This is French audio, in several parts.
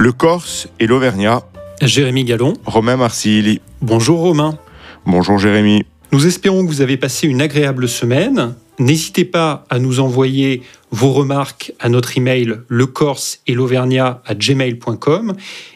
Le Corse et l'Auvergnat. Jérémy Gallon. Romain Marsili. Bonjour Romain. Bonjour Jérémy. Nous espérons que vous avez passé une agréable semaine. N'hésitez pas à nous envoyer vos remarques à notre email lecorse et l'auvergnat à gmail.com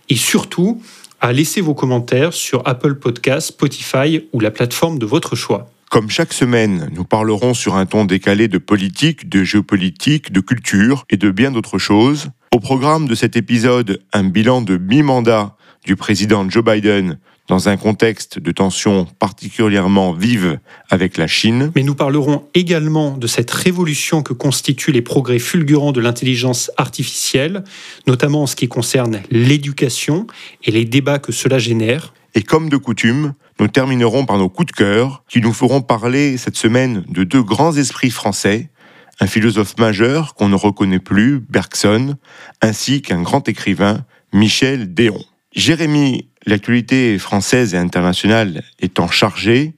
et surtout à laisser vos commentaires sur Apple Podcasts, Spotify ou la plateforme de votre choix. Comme chaque semaine, nous parlerons sur un ton décalé de politique, de géopolitique, de culture et de bien d'autres choses. Au programme de cet épisode, un bilan de mi-mandat du président Joe Biden dans un contexte de tensions particulièrement vives avec la Chine. Mais nous parlerons également de cette révolution que constituent les progrès fulgurants de l'intelligence artificielle, notamment en ce qui concerne l'éducation et les débats que cela génère. Et comme de coutume, nous terminerons par nos coups de cœur qui nous feront parler cette semaine de deux grands esprits français, un philosophe majeur qu'on ne reconnaît plus, Bergson, ainsi qu'un grand écrivain, Michel Déon. Jérémy, l'actualité française et internationale étant chargée,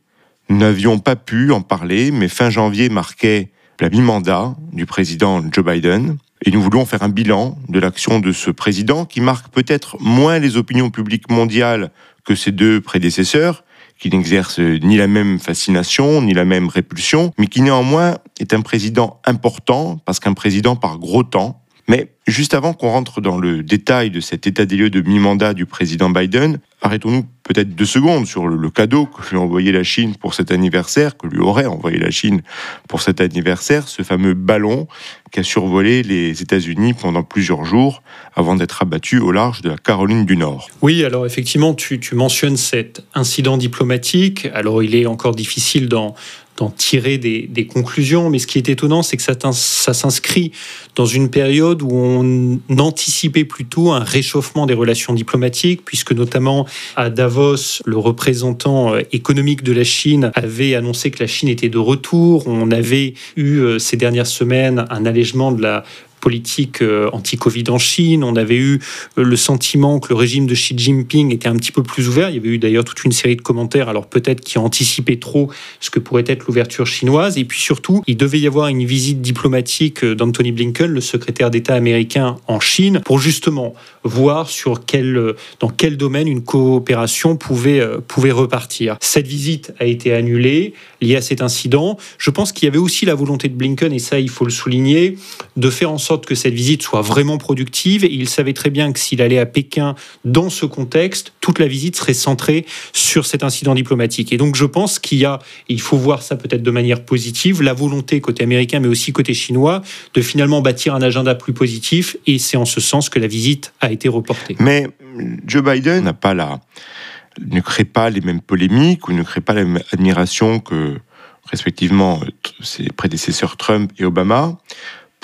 nous n'avions pas pu en parler, mais fin janvier marquait la mi-mandat du président Joe Biden. Et nous voulons faire un bilan de l'action de ce président qui marque peut-être moins les opinions publiques mondiales que ses deux prédécesseurs, qui n'exercent ni la même fascination, ni la même répulsion, mais qui néanmoins est un président important, parce qu'un président par gros temps. Mais juste avant qu'on rentre dans le détail de cet état des lieux de mi-mandat du président Biden, arrêtons-nous peut-être deux secondes sur le, cadeau que lui a envoyé la Chine pour cet anniversaire, que lui aurait envoyé la Chine pour cet anniversaire, ce fameux ballon qui a survolé les États-Unis pendant plusieurs jours avant d'être abattu au large de la Caroline du Nord. Oui, alors effectivement, tu, mentionnes cet incident diplomatique. Alors il est encore difficile d'en d'en tirer des, conclusions. Mais ce qui est étonnant, c'est que ça, ça s'inscrit dans une période où on anticipait plutôt un réchauffement des relations diplomatiques, puisque notamment à Davos, le représentant euh, économique de la Chine avait annoncé que la Chine était de retour. On avait eu euh, ces dernières semaines un allègement de la politique euh, anti-Covid en Chine. On avait eu euh, le sentiment que le régime de Xi Jinping était un petit peu plus ouvert. Il y avait eu d'ailleurs toute une série de commentaires, alors peut-être qui anticipaient trop ce que pourrait être l'ouverture chinoise. Et puis surtout, il devait y avoir une visite diplomatique euh, d'Anthony Blinken, le secrétaire d'État américain en Chine, pour justement voir sur quel, dans quel domaine une coopération pouvait, pouvait repartir. Cette visite a été annulée liée à cet incident. Je pense qu'il y avait aussi la volonté de Blinken, et ça il faut le souligner, de faire en sorte que cette visite soit vraiment productive. Il savait très bien que s'il allait à Pékin dans ce contexte, toute la visite serait centrée sur cet incident diplomatique. Et donc je pense qu'il y a, il faut voir ça peut-être de manière positive, la volonté côté américain mais aussi côté chinois de finalement bâtir un agenda plus positif. Et c'est en ce sens que la visite a Mais Joe Biden n'a pas la, ne crée pas les mêmes polémiques ou ne crée pas la même admiration que respectivement ses prédécesseurs Trump et Obama.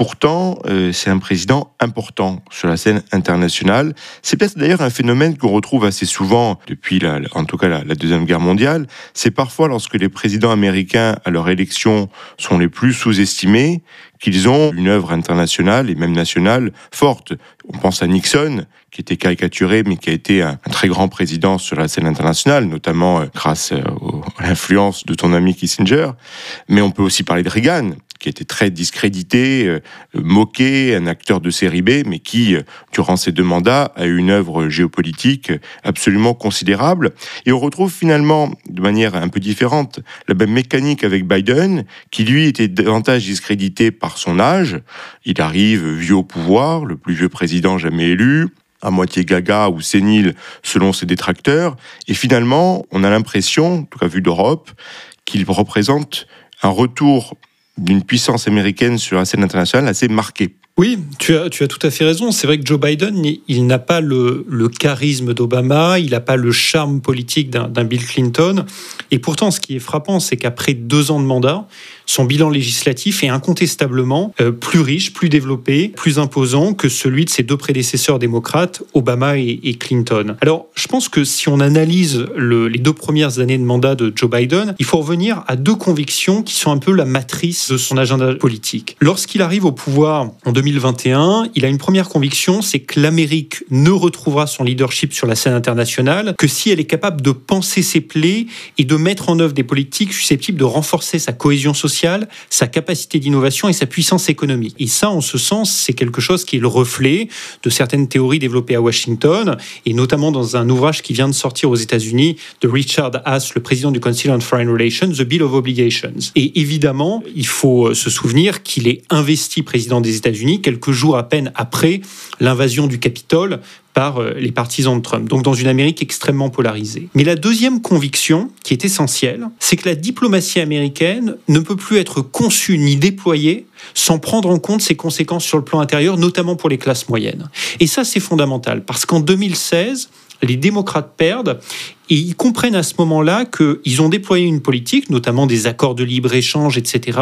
Pourtant, euh, c'est un président important sur la scène internationale. C'est d'ailleurs un phénomène qu'on retrouve assez souvent depuis, la, en tout cas, la, Deuxième Guerre mondiale. C'est parfois lorsque les présidents américains, à leur élection, sont les plus sous-estimés, qu'ils ont une œuvre internationale et même nationale forte. On pense à Nixon, qui était caricaturé, mais qui a été un, très grand président sur la scène internationale, notamment euh, grâce euh, à l'influence de ton ami Kissinger. Mais on peut aussi parler de Reagan, qui était très discrédité, euh, moqué, un acteur de série B, mais qui, euh, durant ses deux mandats, a eu une œuvre géopolitique absolument considérable. Et on retrouve finalement, de manière un peu différente, la même mécanique avec Biden, qui lui était davantage discrédité par son âge. Il arrive vieux au pouvoir, le plus vieux président jamais élu à moitié gaga ou sénile selon ses détracteurs. Et finalement, on a l'impression, en tout cas vu d'Europe, qu'il représente un retour d'une puissance américaine sur la scène internationale assez marquée. Oui, tu as, tout à fait raison. C'est vrai que Joe Biden, il, n'a pas le charisme d'Obama, il n'a pas le charme politique d'un Bill Clinton. Et pourtant, ce qui est frappant, c'est qu'après deux ans de mandat, son bilan législatif est incontestablement euh, plus riche, plus développé, plus imposant que celui de ses deux prédécesseurs démocrates, Obama et, Clinton. Alors, je pense que si on analyse les deux premières années de mandat de Joe Biden, il faut revenir à deux convictions qui sont un peu la matrice de son agenda politique. Lorsqu'il arrive au pouvoir en 2021, il a une première conviction, c'est que l'Amérique ne retrouvera son leadership sur la scène internationale que si elle est capable de penser ses plaies et de mettre en œuvre des politiques susceptibles de renforcer sa cohésion sociale sa capacité d'innovation et sa puissance économique. Et ça, en ce sens, c'est quelque chose qui est le reflet de certaines théories développées à Washington, et notamment dans un ouvrage qui vient de sortir aux États-Unis de Richard Haas, le président du Council on Foreign Relations, The Bill of Obligations. Et évidemment, il faut euh, se souvenir qu'il est investi président des États-Unis quelques jours à peine après l'invasion du Capitole par euh, les partisans de Trump, donc dans une Amérique extrêmement polarisée. Mais la deuxième conviction, qui est essentielle, c'est que la diplomatie américaine ne peut plus être conçue ni déployée sans prendre en compte ses conséquences sur le plan intérieur, notamment pour les classes moyennes. Et ça, c'est fondamental, parce qu'en 2016, les démocrates perdent et ils comprennent à ce moment-là qu'ils ont déployé une politique, notamment des accords de libre-échange, etc.,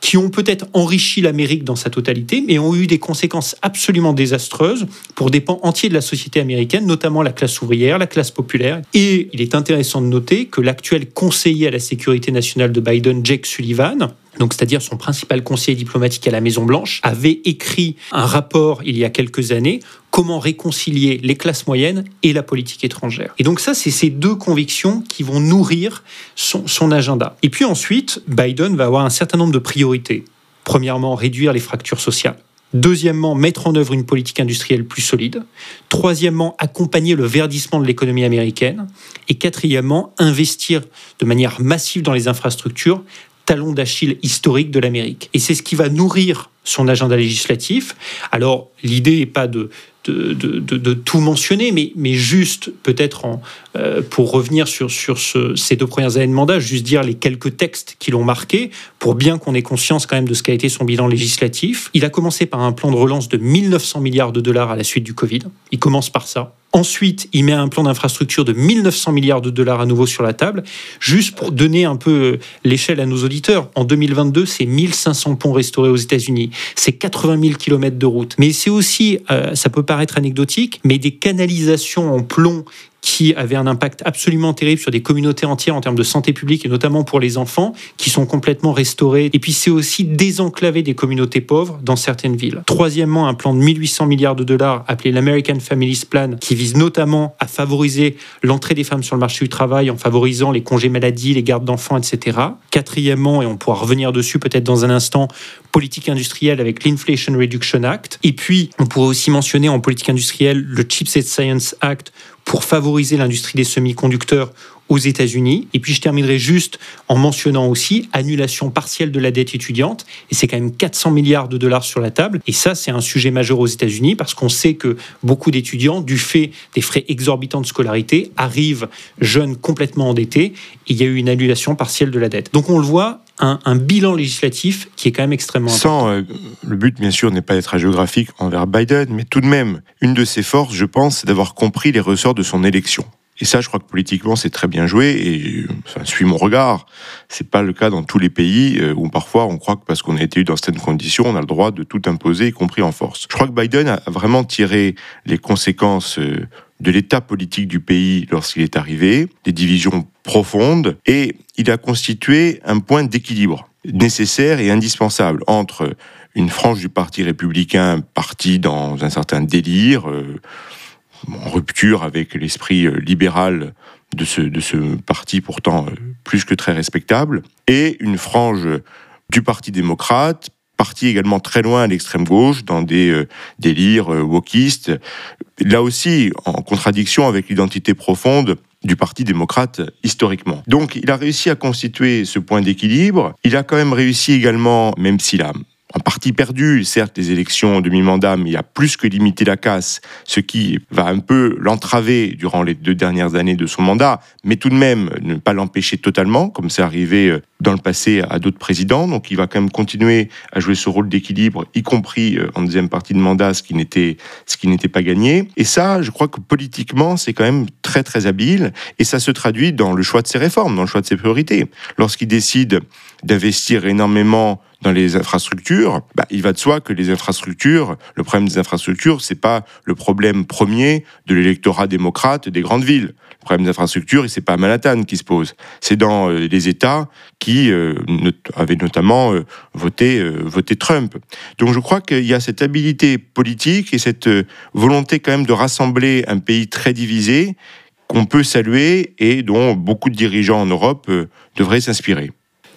qui ont peut-être enrichi l'Amérique dans sa totalité, mais ont eu des conséquences absolument désastreuses pour des pans entiers de la société américaine, notamment la classe ouvrière, la classe populaire. Et il est intéressant de noter que l'actuel conseiller à la sécurité nationale de Biden, Jake Sullivan, donc c'est-à-dire son principal conseiller diplomatique à la Maison Blanche, avait écrit un rapport il y a quelques années comment réconcilier les classes moyennes et la politique étrangère. Et donc ça, c'est ces deux convictions qui vont nourrir son, son agenda. Et puis ensuite, Biden va avoir un certain nombre de priorités. Premièrement, réduire les fractures sociales. Deuxièmement, mettre en œuvre une politique industrielle plus solide. Troisièmement, accompagner le verdissement de l'économie américaine. Et quatrièmement, investir de manière massive dans les infrastructures, talon d'Achille historique de l'Amérique. Et c'est ce qui va nourrir son agenda législatif. Alors, l'idée n'est pas de, de, tout mentionner, mais, juste peut-être euh, pour revenir sur, sur ces deux premières années de mandat, juste dire les quelques textes qui l'ont marqué, pour bien qu'on ait conscience quand même de ce qu'a été son bilan législatif. Il a commencé par un plan de relance de 1900 milliards de dollars à la suite du Covid. Il commence par ça. Ensuite, il met un plan d'infrastructure de 1900 milliards de dollars à nouveau sur la table, juste pour donner un peu euh, l'échelle à nos auditeurs. En 2022, c'est 1500 ponts restaurés aux États-Unis, c'est 80 000 kilomètres de route. Mais c'est aussi, euh, ça peut paraître anecdotique, mais des canalisations en plomb qui avait un impact absolument terrible sur des communautés entières en termes de santé publique et notamment pour les enfants qui sont complètement restaurés. Et puis c'est aussi désenclaver des communautés pauvres dans certaines villes. Troisièmement, un plan de 1800 milliards de dollars appelé l'American Families Plan qui vise notamment à favoriser l'entrée des femmes sur le marché du travail en favorisant les congés maladie, les gardes d'enfants, etc. Quatrièmement, et on pourra revenir dessus peut-être dans un instant, politique industrielle avec l'Inflation Reduction Act. Et puis, on pourrait aussi mentionner en politique industrielle le Chips and Science Act pour favoriser l'industrie des semi-conducteurs aux États-Unis. Et puis je terminerai juste en mentionnant aussi annulation partielle de la dette étudiante. Et c'est quand même 400 milliards de dollars sur la table. Et ça, c'est un sujet majeur aux États-Unis parce qu'on sait que beaucoup d'étudiants, du fait des frais exorbitants de scolarité, arrivent jeunes complètement endettés. Et il y a eu une annulation partielle de la dette. Donc on le voit, un, bilan législatif qui est quand même extrêmement Sans, euh, le but, bien sûr, n'est pas d'être géographique envers Biden, mais tout de même, une de ses forces, je pense, c'est d'avoir compris les ressorts de son élection. Et ça, je crois que politiquement, c'est très bien joué. Et ça suit mon regard. C'est pas le cas dans tous les pays euh, où parfois on croit que parce qu'on a été eu dans certaines conditions, on a le droit de tout imposer, y compris en force. Je crois que Biden a vraiment tiré les conséquences euh, de l'état politique du pays lorsqu'il est arrivé, des divisions profondes, et il a constitué un point d'équilibre nécessaire et indispensable entre une frange du Parti républicain partie dans un certain délire, euh, en rupture avec l'esprit euh, libéral de ce, de ce parti pourtant euh, plus que très respectable, et une frange du Parti démocrate, parti également très loin à l'extrême gauche, dans des euh, délires wokistes, là aussi en contradiction avec l'identité profonde du Parti démocrate historiquement. Donc il a réussi à constituer ce point d'équilibre. Il a quand même réussi également, même s'il a en partie perdu, certes, les élections de mi-mandat, mais il a plus que limité la casse, ce qui va un peu l'entraver durant les deux dernières années de son mandat, mais tout de même ne pas l'empêcher totalement, comme c'est arrivé euh, dans le passé à d'autres présidents. Donc il va quand même continuer à jouer ce rôle d'équilibre, y compris euh, en deuxième partie de mandat, ce qui n'était pas gagné. Et ça, je crois que politiquement, c'est quand même très très habile, et ça se traduit dans le choix de ses réformes, dans le choix de ses priorités. Lorsqu'il décide d'investir énormément dans les infrastructures, bah, il va de soi que les infrastructures, le problème des infrastructures, c'est pas le problème premier de l'électorat démocrate des grandes villes. Le problème des infrastructures, et c'est pas à Manhattan qui se pose, c'est dans euh, les États qui euh, avaient notamment euh, voté, voté Trump. Donc je crois qu'il y a cette habilité politique et cette volonté quand même de rassembler un pays très divisé qu'on peut saluer et dont beaucoup de dirigeants en Europe devraient s'inspirer.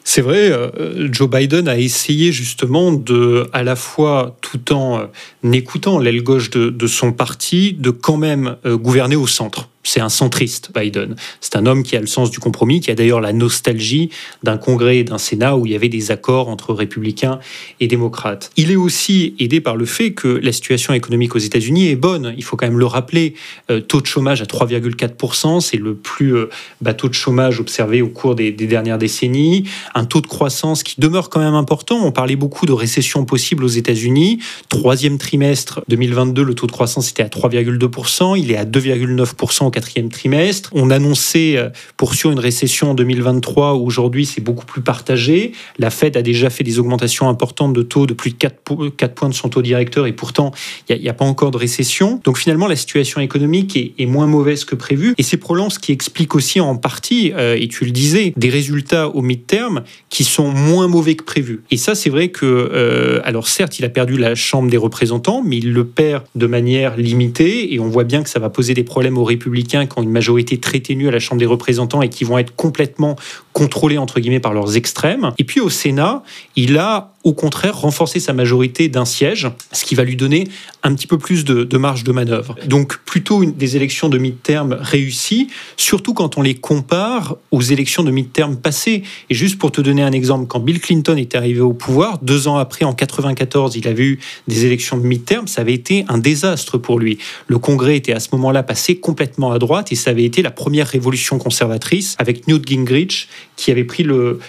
C'est vrai, euh, Joe Biden a essayé justement de, à la fois, tout en euh, écoutant l'aile gauche de, son parti, de quand même euh, gouverner au centre c'est un centriste, Biden. C'est un homme qui a le sens du compromis, qui a d'ailleurs la nostalgie d'un congrès et d'un Sénat où il y avait des accords entre républicains et démocrates. Il est aussi aidé par le fait que la situation économique aux États-Unis est bonne. Il faut quand même le rappeler. Euh, taux de chômage à 3,4%, c'est le plus euh, bas taux de chômage observé au cours des, des, dernières décennies. Un taux de croissance qui demeure quand même important. On parlait beaucoup de récession possible aux États-Unis. Troisième trimestre 2022, le taux de croissance était à 3,2%. Il est à 2,9% quatrième trimestre. On annonçait euh, pour sûr une récession en 2023. Aujourd'hui, c'est beaucoup plus partagé. La Fed a déjà fait des augmentations importantes de taux de plus de 4, points de son taux directeur et pourtant, il n'y a, pas encore de récession. Donc finalement, la situation économique est, moins mauvaise que prévu. Et c'est Prolance qui explique aussi en partie, euh, et tu le disais, des résultats au mid-term qui sont moins mauvais que prévu. Et ça, c'est vrai que, euh, alors certes, il a perdu la Chambre des représentants, mais il le perd de manière limitée et on voit bien que ça va poser des problèmes aux républicains qui ont une majorité très ténue à la Chambre des représentants et qui vont être complètement contrôlés entre guillemets par leurs extrêmes. Et puis au Sénat, il a au contraire renforcé sa majorité d'un siège, ce qui va lui donner un petit peu plus de, marge de manœuvre. Donc plutôt des élections de mi-terme réussies, surtout quand on les compare aux élections de mi-terme passées. Et juste pour te donner un exemple, quand Bill Clinton est arrivé au pouvoir, deux ans après, en 94, il avait eu des élections de mi-terme, ça avait été un désastre pour lui. Le Congrès était à ce moment-là passé complètement à droite et ça avait été la première révolution conservatrice avec Newt Gingrich qui avait pris le,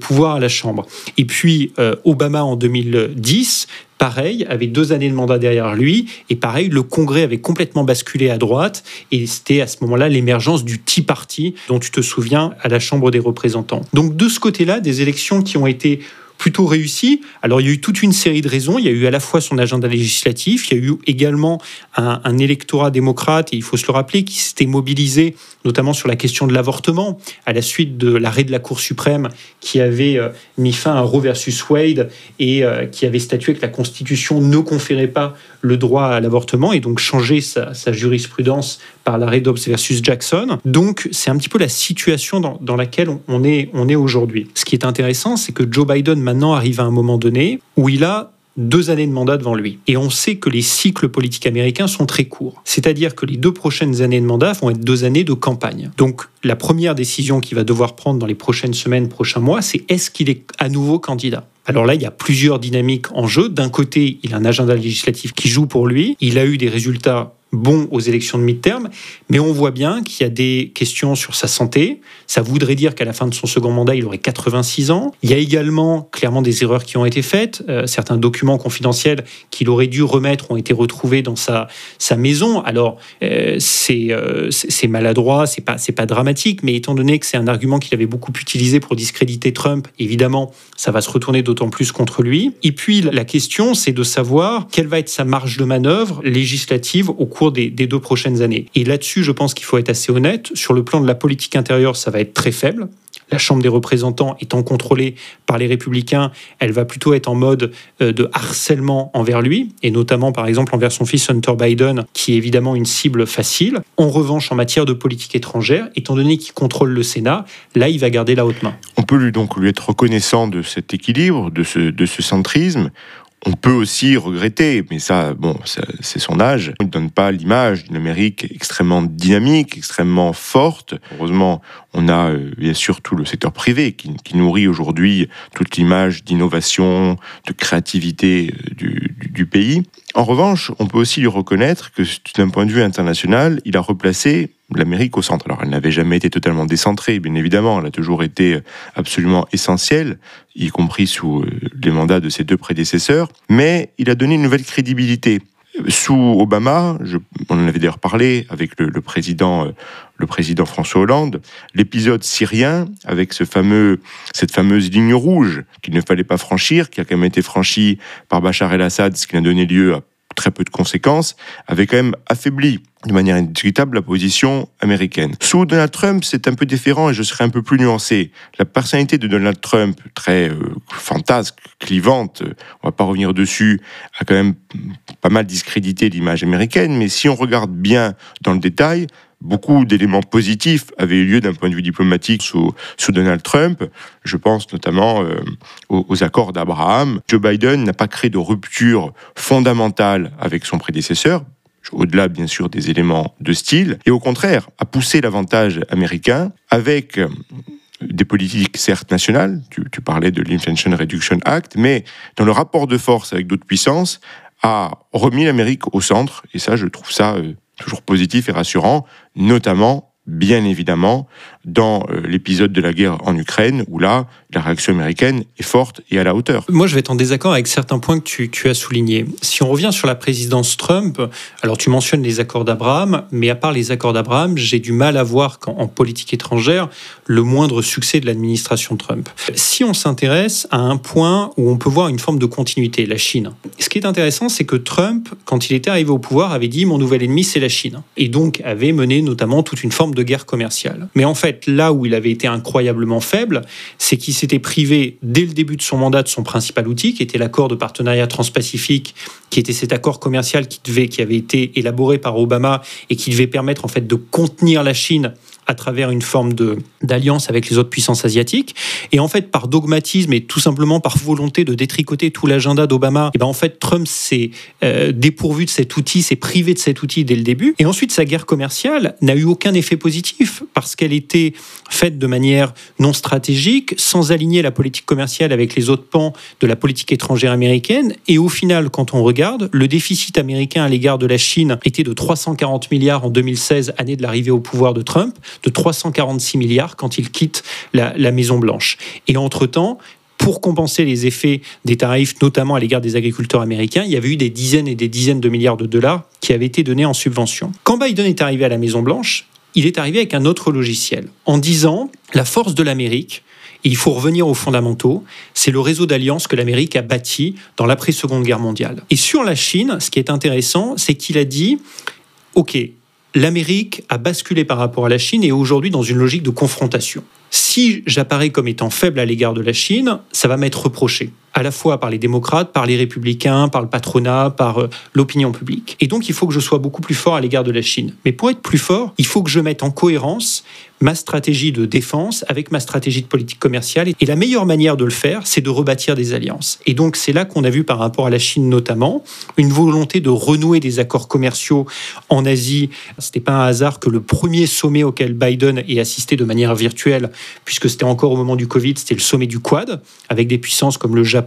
pouvoir à la Chambre. Et puis euh, Obama en 2010, pareil, avait deux années de mandat derrière lui, et pareil, le Congrès avait complètement basculé à droite, et c'était à ce moment-là l'émergence du Tea Party, dont tu te souviens, à la Chambre des représentants. Donc de ce côté-là, des élections qui ont été plutôt réussi. Alors il y a eu toute une série de raisons. Il y a eu à la fois son agenda législatif, il y a eu également un, électorat démocrate, et il faut se le rappeler, qui s'était mobilisé notamment sur la question de l'avortement, à la suite de l'arrêt de la Cour suprême qui avait euh, mis fin à Roe versus Wade et euh, qui avait statué que la Constitution ne conférait pas le droit à l'avortement et donc changé sa, jurisprudence par l'arrêt Dobbs versus Jackson. Donc c'est un petit peu la situation dans, dans laquelle est, on est aujourd'hui. Ce qui est intéressant, c'est que Joe Biden maintenant arrive à un moment donné où il a deux années de mandat devant lui. Et on sait que les cycles politiques américains sont très courts. C'est-à-dire que les deux prochaines années de mandat vont être deux années de campagne. Donc la première décision qu'il va devoir prendre dans les prochaines semaines, prochains mois, c'est est-ce qu'il est à nouveau candidat? Alors là, il y a plusieurs dynamiques en jeu. D'un côté, il a un agenda législatif qui joue pour lui. Il a eu des résultats bon aux élections de mi-terme, mais on voit bien qu'il y a des questions sur sa santé. Ça voudrait dire qu'à la fin de son second mandat, il aurait 86 ans. Il y a également clairement des erreurs qui ont été faites. Euh, certains documents confidentiels qu'il aurait dû remettre ont été retrouvés dans sa, sa maison. Alors, euh, euh, c'est maladroit, c'est pas, pas dramatique, mais étant donné que c'est un argument qu'il avait beaucoup utilisé pour discréditer Trump, évidemment, ça va se retourner d'autant plus contre lui. Et puis, la question, c'est de savoir quelle va être sa marge de manœuvre législative au cours des, deux prochaines années. Et là-dessus, je pense qu'il faut être assez honnête. Sur le plan de la politique intérieure, ça va être très faible. La Chambre des représentants étant contrôlée par les républicains, elle va plutôt être en mode euh, de harcèlement envers lui, et notamment par exemple envers son fils Hunter Biden, qui est évidemment une cible facile. En revanche, en matière de politique étrangère, étant donné qu'il contrôle le Sénat, là, il va garder la haute main. On peut lui donc lui être reconnaissant de cet équilibre, de ce, de ce centrisme. On peut aussi regretter, mais ça, bon, c'est son âge. Il ne donne pas l'image d'une Amérique extrêmement dynamique, extrêmement forte. Heureusement, on a euh, bien sûr tout le secteur privé qui, nourrit aujourd'hui toute l'image d'innovation, de créativité euh, du, du, pays. En revanche, on peut aussi lui reconnaître que d'un point de vue international, il a replacé l'Amérique au centre. Alors, elle n'avait jamais été totalement décentrée, bien évidemment, elle a toujours été absolument essentielle, y compris sous euh, les mandats de ses deux prédécesseurs, mais il a donné une nouvelle crédibilité. Sous Obama, je, on en avait d'ailleurs parlé avec le, président, euh, le président François Hollande, l'épisode syrien avec ce fameux, cette fameuse ligne rouge qu'il ne fallait pas franchir, qui a quand même été franchie par Bachar el-Assad, ce qui a donné lieu à très peu de conséquences, avait quand même affaibli de manière indiscutable la position américaine. Sous Donald Trump, c'est un peu différent et je serais un peu plus nuancé. La personnalité de Donald Trump, très euh, fantasque, clivante, on va pas revenir dessus, a quand même pas mal discrédité l'image américaine, mais si on regarde bien dans le détail, beaucoup d'éléments positifs avaient eu lieu d'un point de vue diplomatique sous, Donald Trump. Je pense notamment euh, aux, accords d'Abraham. Joe Biden n'a pas créé de rupture fondamentale avec son prédécesseur, au-delà bien sûr des éléments de style, et au contraire a poussé l'avantage américain avec euh, des politiques certes nationales, tu, tu parlais de l'Inflation Reduction Act, mais dans le rapport de force avec d'autres puissances, a remis l'Amérique au centre, et ça je trouve ça euh, toujours positif et rassurant, notamment bien évidemment dans euh, l'épisode de la guerre en Ukraine, où là, la réaction américaine est forte et à la hauteur. Moi, je vais être en désaccord avec certains points que tu, as soulignés. Si on revient sur la présidence Trump, alors tu mentionnes les accords d'Abraham, mais à part les accords d'Abraham, j'ai du mal à voir qu'en politique étrangère, le moindre succès de l'administration Trump. Si on s'intéresse à un point où on peut voir une forme de continuité, la Chine. Ce qui est intéressant, c'est que Trump, quand il était arrivé au pouvoir, avait dit mon nouvel ennemi, c'est la Chine. Et donc avait mené notamment toute une forme de guerre commerciale. Mais en fait, là où il avait été incroyablement faible, c'est qu'il s'était privé dès le début de son mandat de son principal outil, qui était l'accord de partenariat transpacifique, qui était cet accord commercial qui, devait, qui avait été élaboré par Obama et qui devait permettre en fait de contenir la Chine à travers une forme d'alliance avec les autres puissances asiatiques. Et en fait, par dogmatisme et tout simplement par volonté de détricoter tout l'agenda d'Obama, et eh ben en fait, Trump s'est euh, dépourvu de cet outil, s'est privé de cet outil dès le début. Et ensuite, sa guerre commerciale n'a eu aucun effet positif parce qu'elle était faite de manière non stratégique, sans aligner la politique commerciale avec les autres pans de la politique étrangère américaine. Et au final, quand on regarde, le déficit américain à l'égard de la Chine était de 340 milliards en 2016, année de l'arrivée au pouvoir de Trump de 346 milliards quand il quitte la, Maison-Blanche. Et entre-temps, pour compenser les effets des tarifs, notamment à l'égard des agriculteurs américains, il y avait eu des dizaines et des dizaines de milliards de dollars qui avaient été donnés en subvention. Quand Biden est arrivé à la Maison-Blanche, il est arrivé avec un autre logiciel, en disant la force de l'Amérique, il faut revenir aux fondamentaux, c'est le réseau d'alliances que l'Amérique a bâti dans l'après-seconde guerre mondiale. Et sur la Chine, ce qui est intéressant, c'est qu'il a dit, OK, l'Amérique a basculé par rapport à la Chine et est aujourd'hui dans une logique de confrontation. Si j'apparais comme étant faible à l'égard de la Chine, ça va m'être reproché à la fois par les démocrates, par les républicains, par le patronat, par euh, l'opinion publique. Et donc, il faut que je sois beaucoup plus fort à l'égard de la Chine. Mais pour être plus fort, il faut que je mette en cohérence ma stratégie de défense avec ma stratégie de politique commerciale. Et la meilleure manière de le faire, c'est de rebâtir des alliances. Et donc, c'est là qu'on a vu par rapport à la Chine notamment, une volonté de renouer des accords commerciaux en Asie. Ce n'était pas un hasard que le premier sommet auquel Biden ait assisté de manière virtuelle, puisque c'était encore au moment du Covid, c'était le sommet du Quad, avec des puissances comme le Japon,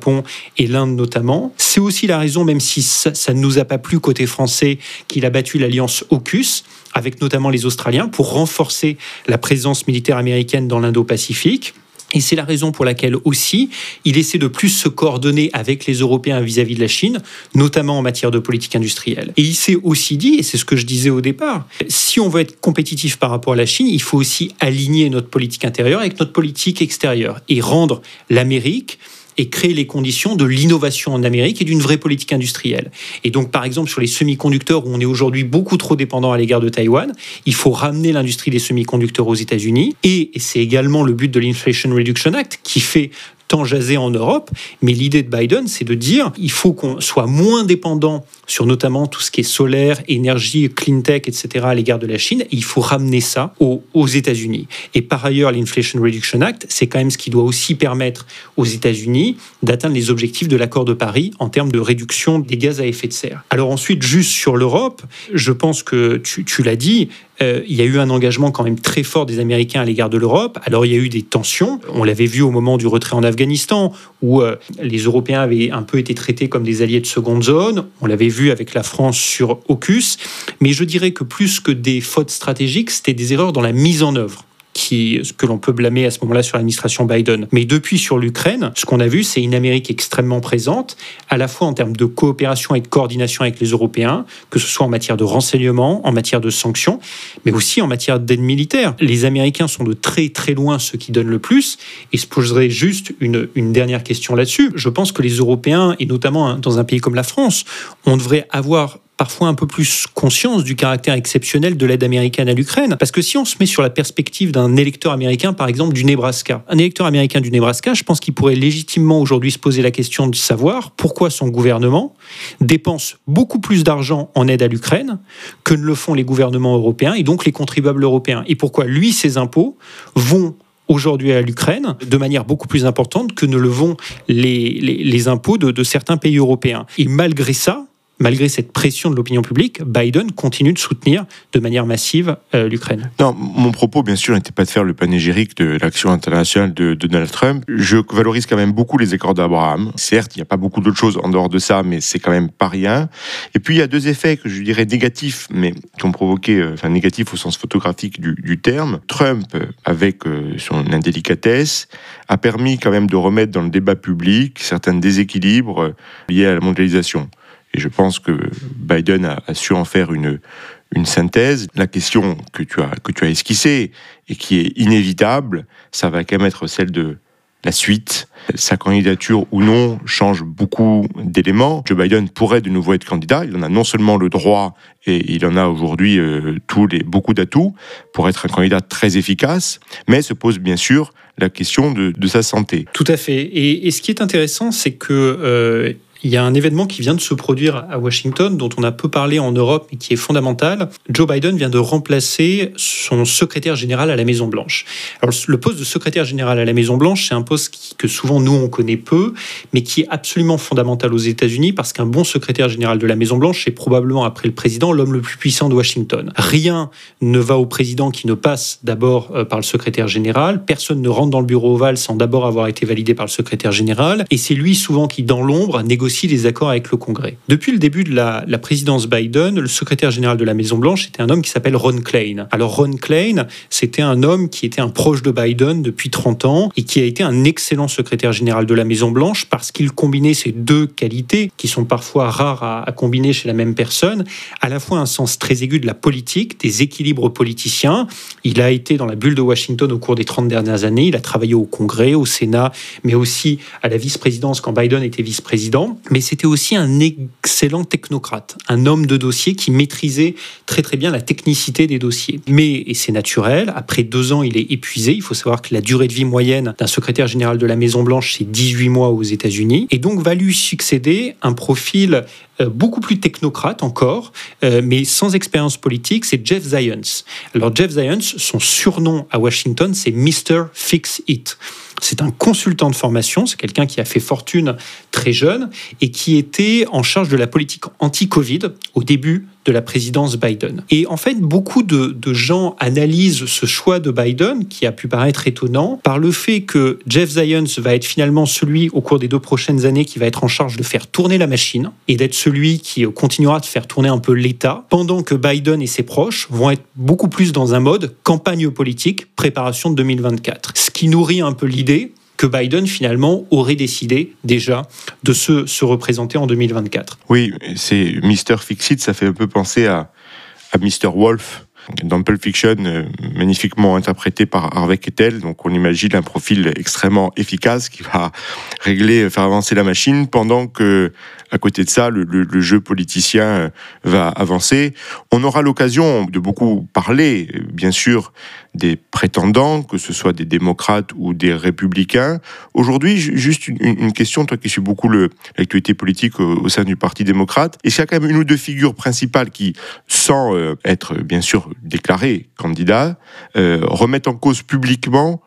et l'Inde notamment. C'est aussi la raison, même si ça, ne nous a pas plu côté français, qu'il a battu l'alliance AUKUS, avec notamment les Australiens, pour renforcer la présence militaire américaine dans l'Indo-Pacifique. Et c'est la raison pour laquelle aussi il essaie de plus se coordonner avec les Européens vis-à-vis de la Chine, notamment en matière de politique industrielle. Et il s'est aussi dit, et c'est ce que je disais au départ, si on veut être compétitif par rapport à la Chine, il faut aussi aligner notre politique intérieure avec notre politique extérieure et rendre l'Amérique et créer les conditions de l'innovation en Amérique et d'une vraie politique industrielle. Et donc, par exemple, sur les semi-conducteurs, où on est aujourd'hui beaucoup trop dépendant à l'égard de Taïwan, il faut ramener l'industrie des semi-conducteurs aux États-Unis. Et, c'est également le but de l'Inflation Reduction Act, qui fait tant jasé en Europe. Mais l'idée de Biden, c'est de dire il faut qu'on soit moins dépendant sur notamment tout ce qui est solaire, énergie, clean tech, etc. à l'égard de la Chine. il faut ramener ça aux, États-Unis. Et par ailleurs, l'Inflation Reduction Act, c'est quand même ce qui doit aussi permettre aux États-Unis d'atteindre les objectifs de l'accord de Paris en termes de réduction des gaz à effet de serre. Alors ensuite, juste sur l'Europe, je pense que tu l'as dit, euh, il y a eu un engagement quand même très fort des Américains à l'égard de l'Europe. Alors il y a eu des tensions. On l'avait vu au moment du retrait en Afghanistan, où euh, les Européens avaient un peu été traités comme des alliés de seconde zone. On l'avait vu avec la France sur AUKUS. Mais je dirais que plus que des fautes stratégiques, c'était des erreurs dans la mise en œuvre qui, que l'on peut blâmer à ce moment-là sur l'administration Biden. Mais depuis sur l'Ukraine, ce qu'on a vu, c'est une Amérique extrêmement présente, à la fois en termes de coopération et de coordination avec les Européens, que ce soit en matière de renseignement, en matière de sanctions, mais aussi en matière d'aide militaire. Les Américains sont de très très loin ceux qui donnent le plus, et se poserait juste une, une dernière question là-dessus. Je pense que les Européens, et notamment hein, dans un pays comme la France, on devrait avoir parfois un peu plus conscience du caractère exceptionnel de l'aide américaine à l'Ukraine. Parce que si on se met sur la perspective d'un électeur américain, par exemple, du Nebraska, un électeur américain du Nebraska, je pense qu'il pourrait légitimement aujourd'hui se poser la question de savoir pourquoi son gouvernement dépense beaucoup plus d'argent en aide à l'Ukraine que ne le font les gouvernements européens et donc les contribuables européens. Et pourquoi lui, ses impôts vont aujourd'hui à l'Ukraine de manière beaucoup plus importante que ne le vont les, les, impôts de, de certains pays européens. Et malgré ça, malgré cette pression de l'opinion publique, Biden continue de soutenir de manière massive euh, l'Ukraine. Non, mon propos, bien sûr, n'était pas de faire le panégyrique de l'action internationale de, Donald Trump. Je valorise quand même beaucoup les accords d'Abraham. Certes, il n'y a pas beaucoup d'autres choses en dehors de ça, mais c'est quand même pas rien. Et puis, il y a deux effets que je dirais négatifs, mais qui ont provoqué, euh, enfin négatifs au sens photographique du, terme. Trump, avec euh, son indélicatesse, a permis quand même de remettre dans le débat public certains déséquilibres liés à la mondialisation. Et je pense que Biden a, su en faire une, une synthèse. La question que tu, as, que tu as esquissée et qui est inévitable, ça va quand même être celle de la suite. Sa candidature ou non change beaucoup d'éléments. Joe Biden pourrait de nouveau être candidat. Il en a non seulement le droit, et il en a aujourd'hui euh, beaucoup d'atouts pour être un candidat très efficace, mais se pose bien sûr la question de, de sa santé. Tout à fait. Et, ce qui est intéressant, c'est que euh, il y a un événement qui vient de se produire à Washington, dont on a peu parlé en Europe, mais qui est fondamental. Joe Biden vient de remplacer son secrétaire général à la Maison-Blanche. Alors, le poste de secrétaire général à la Maison-Blanche, c'est un poste que souvent nous, on connaît peu, mais qui est absolument fondamental aux États-Unis, parce qu'un bon secrétaire général de la Maison-Blanche est probablement, après le président, l'homme le plus puissant de Washington. Rien ne va au président qui ne passe d'abord euh, par le secrétaire général. Personne ne rentre dans le bureau ovale sans d'abord avoir été validé par le secrétaire général. Et c'est lui souvent qui, dans l'ombre, négocie aussi des accords avec le Congrès. Depuis le début de la, présidence Biden, le secrétaire général de la Maison-Blanche était un homme qui s'appelle Ron Klein. Alors Ron Klein, c'était un homme qui était un proche de Biden depuis 30 ans et qui a été un excellent secrétaire général de la Maison-Blanche parce qu'il combinait ces deux qualités qui sont parfois rares à combiner chez la même personne, à la fois un sens très aigu de la politique, des équilibres politiciens. Il a été dans la bulle de Washington au cours des 30 dernières années, il a travaillé au Congrès, au Sénat, mais aussi à la vice-présidence quand Biden était vice-président mais c'était aussi un excellent technocrate, un homme de dossier qui maîtrisait très très bien la technicité des dossiers. Mais, et c'est naturel, après deux ans, il est épuisé. Il faut savoir que la durée de vie moyenne d'un secrétaire général de la Maison-Blanche, c'est 18 mois aux États-Unis. Et donc va lui succéder un profil euh, beaucoup plus technocrate encore, euh, mais sans expérience politique, c'est Jeff Zients. Alors Jeff Zients, son surnom à Washington, c'est Mr. Fix It. C'est un consultant de formation, c'est quelqu'un qui a fait fortune très jeune et qui était en charge de la politique anti-Covid au début de la présidence Biden. Et en fait, beaucoup de, gens analysent ce choix de Biden, qui a pu paraître étonnant, par le fait que Jeff Zients va être finalement celui, au cours des deux prochaines années, qui va être en charge de faire tourner la machine et d'être celui qui continuera de faire tourner un peu l'État, pendant que Biden et ses proches vont être beaucoup plus dans un mode campagne politique, préparation de 2024. Ce qui nourrit un peu l'idée que Biden finalement aurait décidé déjà de se, se représenter en 2024. Oui, c'est Mr. Fixit, ça fait un peu penser à, à Mr. Wolf dans Pulp Fiction, euh, magnifiquement interprété par Harvey Kettel. Donc on imagine un profil extrêmement efficace qui va régler, faire avancer la machine pendant que à côté de ça, le, jeu politicien euh, va avancer. On aura l'occasion de beaucoup parler, bien sûr, des prétendants, que ce soit des démocrates ou des républicains. Aujourd'hui, juste une, question, toi qui suis beaucoup l'actualité politique au, sein du Parti démocrate, est-ce qu'il y a quand même une ou deux figures principales qui, sans euh, être bien sûr déclarées candidats, euh, remettent en cause publiquement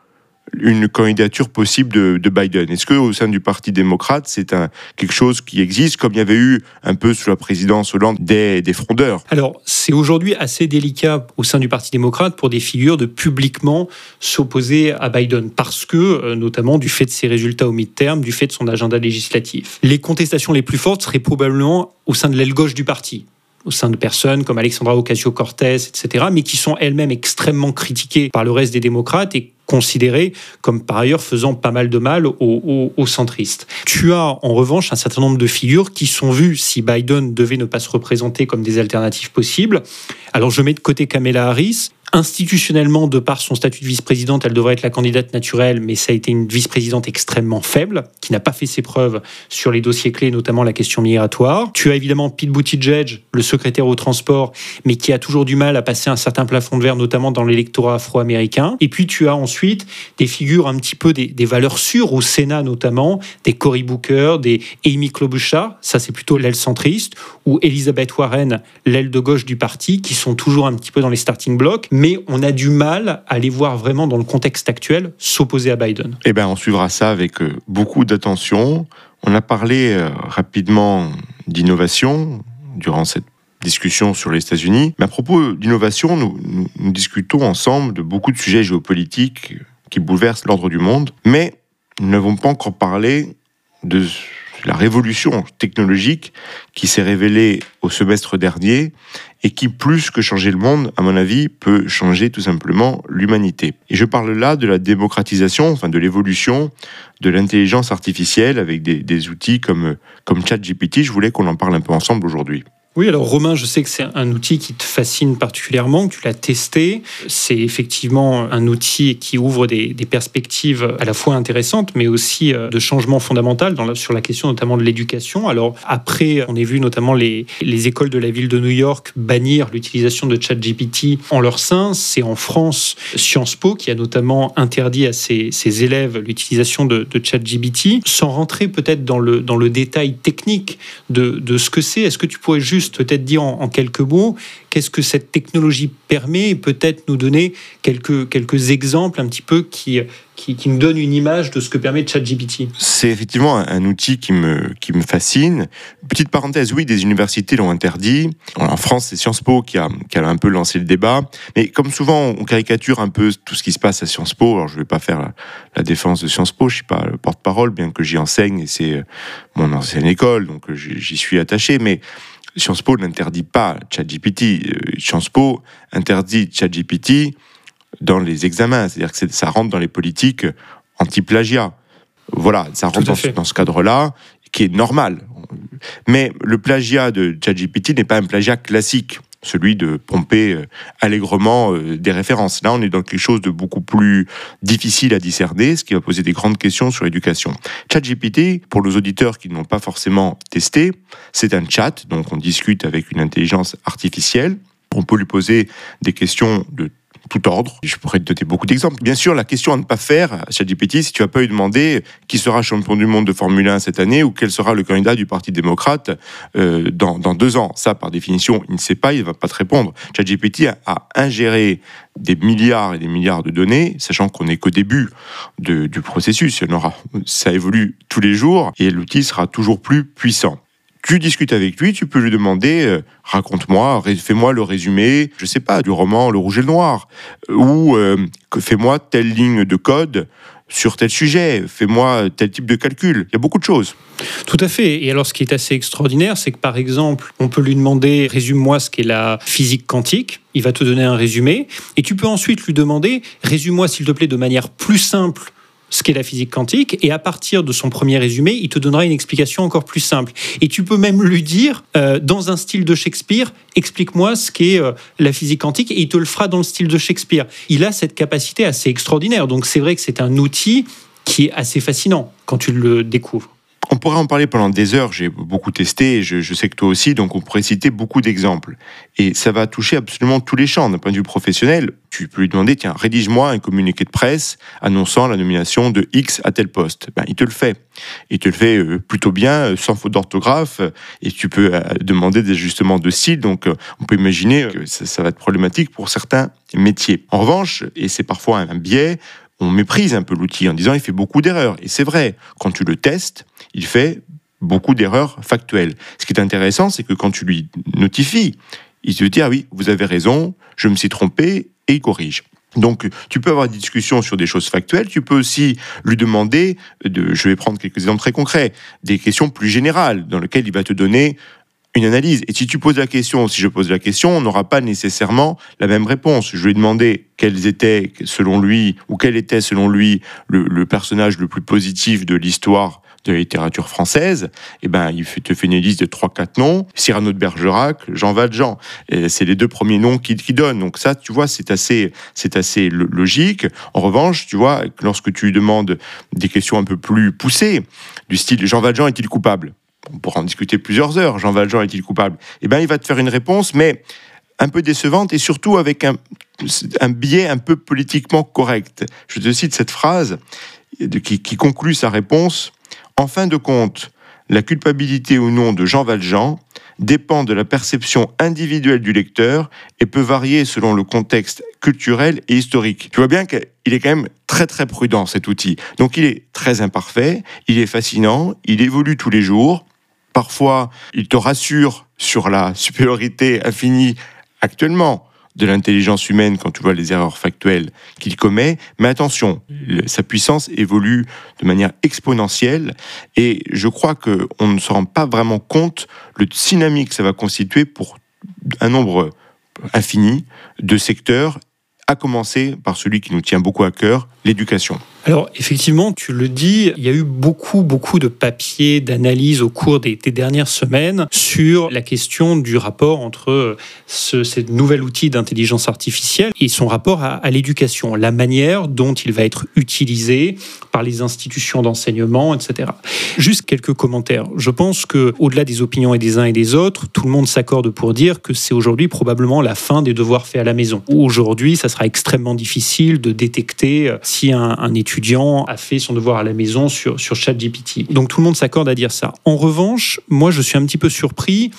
une candidature possible de, Biden. Est-ce que au sein du Parti démocrate, c'est quelque chose qui existe, comme il y avait eu un peu sous la présidence Hollande des, des frondeurs Alors, c'est aujourd'hui assez délicat au sein du Parti démocrate pour des figures de publiquement s'opposer à Biden, parce que, euh, notamment du fait de ses résultats au mi-terme, du fait de son agenda législatif. Les contestations les plus fortes seraient probablement au sein de l'aile gauche du parti au sein de personnes comme Alexandra Ocasio-Cortez, etc., mais qui sont elles-mêmes extrêmement critiquées par le reste des démocrates et considérées comme par ailleurs faisant pas mal de mal aux, centristes. Tu as en revanche un certain nombre de figures qui sont vues, si Biden devait ne pas se représenter comme des alternatives possibles. Alors je mets de côté Kamala Harris, Institutionnellement, de par son statut de vice-présidente, elle devrait être la candidate naturelle, mais ça a été une vice-présidente extrêmement faible, qui n'a pas fait ses preuves sur les dossiers clés, notamment la question migratoire. Tu as évidemment Pete Buttigieg, le secrétaire au transport, mais qui a toujours du mal à passer un certain plafond de verre, notamment dans l'électorat afro-américain. Et puis tu as ensuite des figures un petit peu des, valeurs sûres au Sénat notamment, des Cory Booker, des Amy Klobuchar, ça c'est plutôt l'aile centriste, ou Elizabeth Warren, l'aile de gauche du parti, qui sont toujours un petit peu dans les starting blocks mais on a du mal à les voir vraiment dans le contexte actuel s'opposer à Biden. Eh bien, on suivra ça avec euh, beaucoup d'attention. On a parlé euh, rapidement d'innovation durant cette discussion sur les États-Unis. Mais à propos d'innovation, nous, discutons ensemble de beaucoup de sujets géopolitiques qui bouleversent l'ordre du monde, mais nous n'avons pas encore parlé de la révolution technologique qui s'est révélée au semestre dernier et qui, plus que changer le monde, à mon avis, peut changer tout simplement l'humanité. Et je parle là de la démocratisation, enfin de l'évolution de l'intelligence artificielle avec des, outils comme, comme ChatGPT. Je voulais qu'on en parle un peu ensemble aujourd'hui. Oui, alors Romain, je sais que c'est un outil qui te fascine particulièrement, que tu l'as testé. C'est effectivement un outil qui ouvre des, perspectives à la fois intéressantes, mais aussi euh, de changement fondamental dans sur la question notamment de l'éducation. Alors après, on a vu notamment les, les écoles de la ville de New York bannir l'utilisation de ChatGPT en leur sein. C'est en France Sciences Po qui a notamment interdit à ses, ses élèves l'utilisation de, de ChatGPT. Sans rentrer peut-être dans le, dans le détail technique de, de ce que c'est, est-ce que tu pourrais peut-être dire en, quelques mots qu'est-ce que cette technologie permet et peut-être nous donner quelques, quelques exemples un petit peu qui, qui, nous donnent une image de ce que permet ChatGPT. C'est effectivement un, outil qui me, qui me fascine. Petite parenthèse, oui, des universités l'ont interdit. En France, c'est Sciences Po qui a, qui a un peu lancé le débat. Mais comme souvent, on caricature un peu tout ce qui se passe à Sciences Po. Alors, je ne vais pas faire la, défense de Sciences Po, je ne suis pas le porte-parole, bien que j'y enseigne et c'est mon ancienne école, donc j'y suis attaché. Mais Sciences Po n'interdit pas ChatGPT. Euh, Sciences Po interdit ChatGPT dans les examens, c'est-à-dire que ça rentre dans les politiques anti-plagiat. Voilà, ça rentre dans, dans, ce cadre-là, qui est normal. Mais le plagiat de ChatGPT n'est pas un plagiat classique celui de pomper euh, allègrement euh, des références. Là, on est dans quelque chose de beaucoup plus difficile à discerner, ce qui va poser des grandes questions sur l'éducation. ChatGPT, pour nos auditeurs qui n'ont pas forcément testé, c'est un chat, donc on discute avec une intelligence artificielle. On peut lui poser des questions de tout ordre. Je pourrais te donner beaucoup d'exemples. Bien sûr, la question à ne pas faire ChatGPT, si tu vas pas lui demander qui sera champion du monde de Formule 1 cette année ou quel sera le candidat du Parti démocrate euh, dans, deux ans. Ça, par définition, il ne sait pas, il ne va pas te répondre. ChatGPT a, a ingéré des milliards et des milliards de données, sachant qu'on n'est qu'au début du processus. Il y en aura, ça évolue tous les jours et l'outil sera toujours plus puissant tu discutes avec lui, tu peux lui demander euh, raconte-moi, fais-moi le résumé, je sais pas, du roman Le Rouge et le Noir, ou euh, fais-moi telle ligne de code sur tel sujet, fais-moi tel type de calcul. Il y a beaucoup de choses. Tout à fait. Et alors, ce qui est assez extraordinaire, c'est que par exemple, on peut lui demander résume-moi ce qu'est la physique quantique. Il va te donner un résumé. Et tu peux ensuite lui demander résume-moi, s'il te plaît, de manière plus simple ce qu'est la physique quantique, et à partir de son premier résumé, il te donnera une explication encore plus simple. Et tu peux même lui dire, euh, dans un style de Shakespeare, explique-moi ce qu'est euh, la physique quantique, et il te le fera dans le style de Shakespeare. Il a cette capacité assez extraordinaire, donc c'est vrai que c'est un outil qui est assez fascinant quand tu le découvres. On pourrait en parler pendant des heures, j'ai beaucoup testé, je, je, sais que toi aussi, donc on pourrait citer beaucoup d'exemples. Et ça va toucher absolument tous les champs d'un point de vue professionnel. Tu peux lui demander, tiens, rédige-moi un communiqué de presse annonçant la nomination de X à tel poste. Ben, il te le fait. Il te le fait euh, plutôt bien, euh, sans faute d'orthographe, et tu peux euh, demander des ajustements de style, donc on peut imaginer que ça, ça va être problématique pour certains métiers. En revanche, et c'est parfois un biais, on méprise un peu l'outil en disant il fait beaucoup d'erreurs. Et c'est vrai, quand tu le testes, il fait beaucoup d'erreurs factuelles. Ce qui est intéressant, c'est que quand tu lui notifies, il te dit ah oui, vous avez raison, je me suis trompé et il corrige. Donc, tu peux avoir des discussions sur des choses factuelles. Tu peux aussi lui demander de, je vais prendre quelques exemples très concrets, des questions plus générales dans lesquelles il va te donner une analyse. Et si tu poses la question, si je pose la question, on n'aura pas nécessairement la même réponse. Je lui ai demandé quels étaient, selon lui, ou quel était, selon lui, le, personnage le plus positif de l'histoire de la littérature française, eh ben, il te fait une liste de 3-4 noms, Cyrano de Bergerac, Jean Valjean. C'est les deux premiers noms qu'il qui donne. Donc ça, tu vois, c'est assez, c'est assez logique. En revanche, tu vois, lorsque tu lui demandes des questions un peu plus poussées, du style Jean Valjean est-il coupable? On pourra en discuter plusieurs heures. Jean Valjean est-il coupable? Eh ben, il va te faire une réponse, mais un peu décevante et surtout avec un, un biais un peu politiquement correct. Je te cite cette phrase qui conclut sa réponse. En fin de compte, la culpabilité ou non de Jean Valjean dépend de la perception individuelle du lecteur et peut varier selon le contexte culturel et historique. Tu vois bien qu'il est quand même très très prudent cet outil. Donc il est très imparfait, il est fascinant, il évolue tous les jours. Parfois, il te rassure sur la supériorité infinie actuellement de l'intelligence humaine quand tu vois les erreurs factuelles qu'il commet. Mais attention, sa puissance évolue de manière exponentielle et je crois qu'on ne se rend pas vraiment compte le dynamique que ça va constituer pour un nombre infini de secteurs, à commencer par celui qui nous tient beaucoup à cœur, l'éducation. Alors effectivement, tu le dis, il y a eu beaucoup, beaucoup de papiers, d'analyses au cours des, dernières semaines sur la question du rapport entre ce, nouvel outil d'intelligence artificielle et son rapport à, l'éducation, la manière dont il va être utilisé par les institutions d'enseignement, etc. Juste quelques commentaires. Je pense que au-delà des opinions des uns et des autres, tout le monde s'accorde pour dire que c'est aujourd'hui probablement la fin des devoirs faits à la maison. Aujourd'hui, ça sera extrêmement difficile de détecter si un, étudiant a fait son devoir à la maison sur, sur ChatGPT. Donc tout le monde s'accorde à dire ça. En revanche, moi je suis un petit peu surpris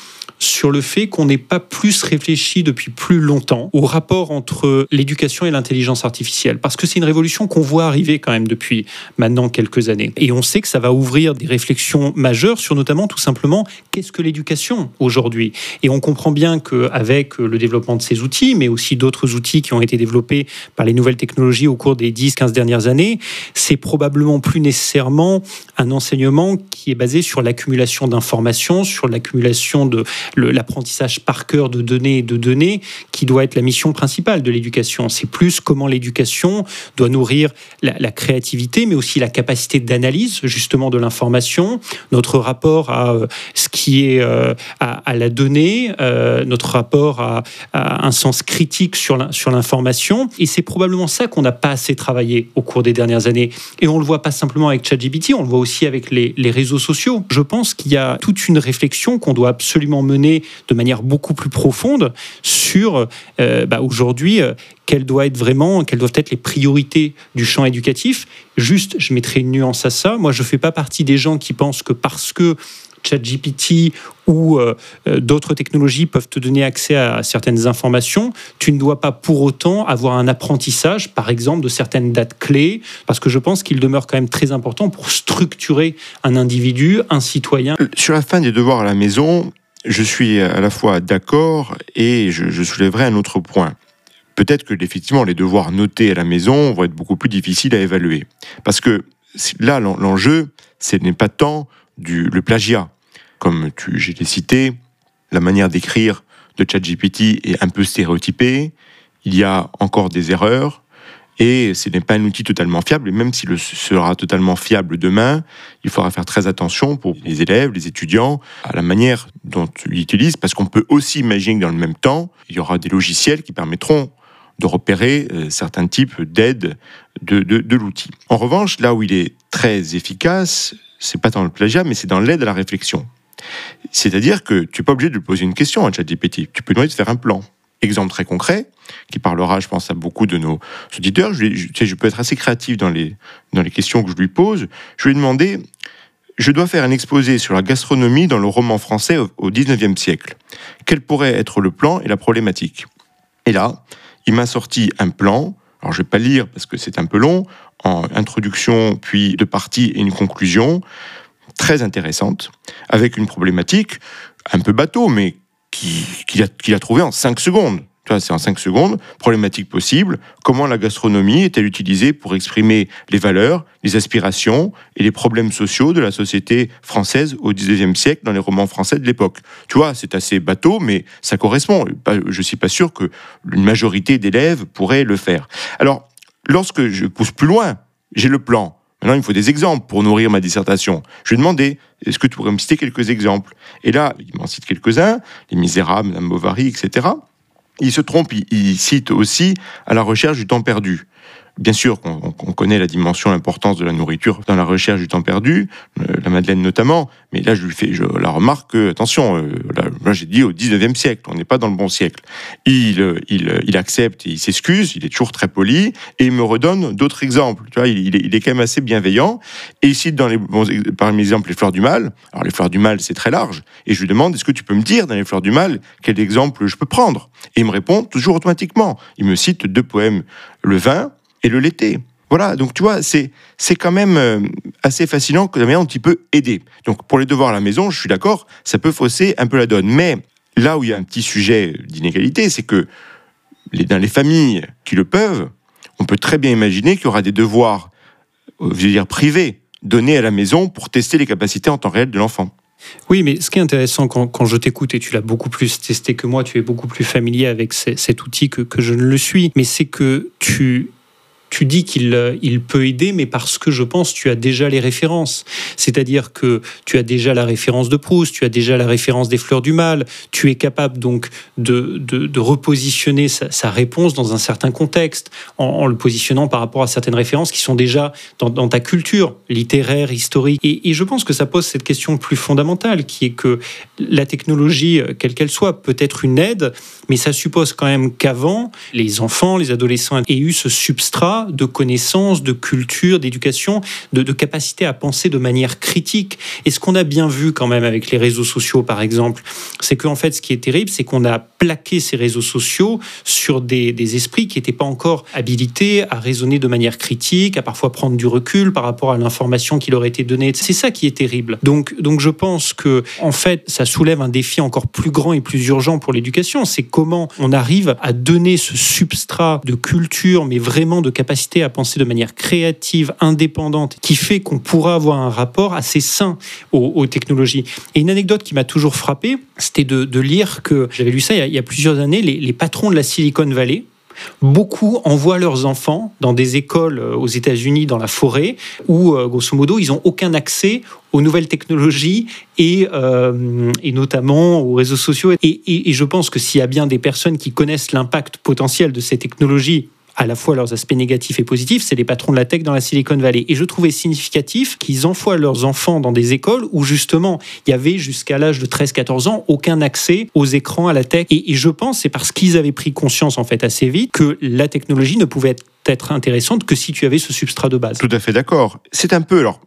sur le fait qu'on n'ait pas plus réfléchi depuis plus longtemps au rapport entre l'éducation et l'intelligence artificielle. Parce que c'est une révolution qu'on voit arriver quand même depuis maintenant quelques années. Et on sait que ça va ouvrir des réflexions majeures sur notamment tout simplement qu'est-ce que l'éducation aujourd'hui? Et on comprend bien qu'avec le développement de ces outils, mais aussi d'autres outils qui ont été développés par les nouvelles technologies au cours des 10-15 dernières années, c'est probablement plus nécessairement un enseignement qui est basé sur l'accumulation d'informations, sur l'accumulation de l'apprentissage par cœur de données et de données qui doit être la mission principale de l'éducation. C'est plus comment l'éducation doit nourrir la, créativité, mais aussi la capacité d'analyse justement de l'information, notre rapport à euh, ce qui est euh, à, la donnée, euh, notre rapport à, un sens critique sur l'information. Et c'est probablement ça qu'on n'a pas assez travaillé au cours des dernières années. Et on le voit pas simplement avec ChatGPT, on le voit aussi avec les, les réseaux sociaux. Je pense qu'il y a toute une réflexion qu'on doit absolument mener de manière beaucoup plus profonde sur euh, bah, aujourd'hui euh, quelles doivent être vraiment, quelles doivent être les priorités du champ éducatif. Juste, je mettrai une nuance à ça. Moi, je ne fais pas partie des gens qui pensent que parce que ChatGPT ou euh, d'autres technologies peuvent te donner accès à certaines informations, tu ne dois pas pour autant avoir un apprentissage, par exemple, de certaines dates clés, parce que je pense qu'il demeure quand même très important pour structurer un individu, un citoyen. Sur la fin des devoirs à la maison, je suis à la fois d'accord et je, soulèverai un autre point. Peut-être que effectivement les devoirs notés à la maison vont être beaucoup plus difficiles à évaluer. Parce que là, l'enjeu, ce n'est pas tant du, le plagiat. Comme tu, j'ai cité, la manière d'écrire de ChatGPT est un peu stéréotypée. Il y a encore des erreurs. Et ce n'est pas un outil totalement fiable. Et même s'il sera totalement fiable demain, il faudra faire très attention pour les élèves, les étudiants, à la manière dont ils l'utilisent, parce qu'on peut aussi imaginer que dans le même temps, il y aura des logiciels qui permettront de repérer euh, certains types d'aides de, de, l'outil. En revanche, là où il est très efficace, c'est pas dans le plagiat, mais c'est dans l'aide à la réflexion. C'est-à-dire que tu n'es pas obligé de poser une question à ChatGPT. Tu peux demander de faire un plan. Exemple très concret, qui parlera, je pense, à beaucoup de nos auditeurs. Je, je, je peux être assez créatif dans les, dans les questions que je lui pose. Je lui ai demandé, je dois faire un exposé sur la gastronomie dans le roman français au, XIXe 19e siècle. Quel pourrait être le plan et la problématique? Et là, il m'a sorti un plan. Alors, je vais pas lire parce que c'est un peu long, en introduction, puis deux parties et une conclusion très intéressante, avec une problématique un peu bateau, mais qu'il a, a trouvé en 5 secondes. C'est en 5 secondes. Problématique possible. Comment la gastronomie est-elle utilisée pour exprimer les valeurs, les aspirations et les problèmes sociaux de la société française au XIXe siècle dans les romans français de l'époque? Tu vois, c'est assez bateau, mais ça correspond. Je ne suis pas sûr que une majorité d'élèves pourraient le faire. Alors, lorsque je pousse plus loin, j'ai le plan. Maintenant, il me faut des exemples pour nourrir ma dissertation. Je lui ai demandé, est-ce que tu pourrais me citer quelques exemples? Et là, il m'en cite quelques-uns, Les Misérables, Madame Bovary, etc. Il se trompe, il cite aussi à la recherche du temps perdu. Bien sûr qu'on connaît la dimension, l'importance de la nourriture dans la recherche du temps perdu, euh, la Madeleine notamment, mais là je lui fais je, la remarque que, attention, euh, là, j'ai dit au 19e siècle, on n'est pas dans le bon siècle. Il, euh, il, il accepte, il s'excuse, il est toujours très poli, et il me redonne d'autres exemples. Tu vois, il, il, est, quand même assez bienveillant, et il cite dans les, bon, parmi les exemples les fleurs du mal. Alors les fleurs du mal, c'est très large, et je lui demande, est-ce que tu peux me dire dans les fleurs du mal quel exemple je peux prendre? Et il me répond toujours automatiquement. Il me cite deux poèmes, le vin, et le laiter. Voilà, donc tu vois, c'est, quand même euh, assez fascinant que la manière dont il peut aider. Donc pour les devoirs à la maison, je suis d'accord, ça peut fausser un peu la donne. Mais là où il y a un petit sujet d'inégalité, c'est que dans les familles qui le peuvent, on peut très bien imaginer qu'il y aura des devoirs, euh, je veux dire, privés, donnés à la maison pour tester les capacités en temps réel de l'enfant. Oui, mais ce qui est intéressant quand, je t'écoute, et tu l'as beaucoup plus testé que moi, tu es beaucoup plus familier avec cet outil que, que je ne le suis, mais c'est que tu tu dis qu'il euh, il peut aider, mais parce que je pense tu as déjà les références. C'est-à-dire que tu as déjà la référence de Proust, tu as déjà la référence des fleurs du mal, tu es capable donc de, de, repositionner sa, réponse dans un certain contexte, en, le positionnant par rapport à certaines références qui sont déjà dans, ta culture littéraire, historique. Et, et, je pense que ça pose cette question plus fondamentale, qui est que la technologie, euh, quelle qu'elle soit, peut être une aide, mais ça suppose quand même qu'avant, les enfants, les adolescents aient eu ce substrat de connaissances, de culture, d'éducation, de, capacité à penser de manière critique. Et ce qu'on a bien vu quand même avec les réseaux sociaux, par exemple, c'est qu'en fait, ce qui est terrible, c'est qu'on a plaqué ces réseaux sociaux sur des, esprits qui n'étaient pas encore habilités à raisonner de manière critique, à parfois prendre du recul par rapport à l'information qui leur était donnée. C'est ça qui est terrible. Donc, donc je pense que, en fait, ça soulève un défi encore plus grand et plus urgent pour l'éducation. C'est comment on arrive à donner ce substrat de culture, mais vraiment de capacité à penser de manière créative, indépendante, qui fait qu'on pourra avoir un rapport assez sain aux, technologies. Et une anecdote qui m'a toujours frappé, c'était de, lire que, j'avais lu ça il y a, plusieurs années, les, patrons de la Silicon Valley, Beaucoup envoient leurs enfants dans des écoles euh, aux États-Unis, dans la forêt, où, euh, grosso modo, ils n'ont aucun accès aux nouvelles technologies et, euh, notamment aux réseaux sociaux. Et je pense que s'il y a bien des personnes qui connaissent l'impact potentiel de ces technologies à la fois leurs aspects négatifs et positifs, c'est les patrons de la tech dans la Silicon Valley. Et je trouvais significatif qu'ils envoient leurs enfants dans des écoles où justement il y avait jusqu'à l'âge de 13-14 ans aucun accès aux écrans, à la tech. Et, je pense c'est parce qu'ils avaient pris conscience en fait assez vite que la technologie ne pouvait être intéressante que si tu avais ce substrat de base. Tout à fait d'accord. C'est un peu alors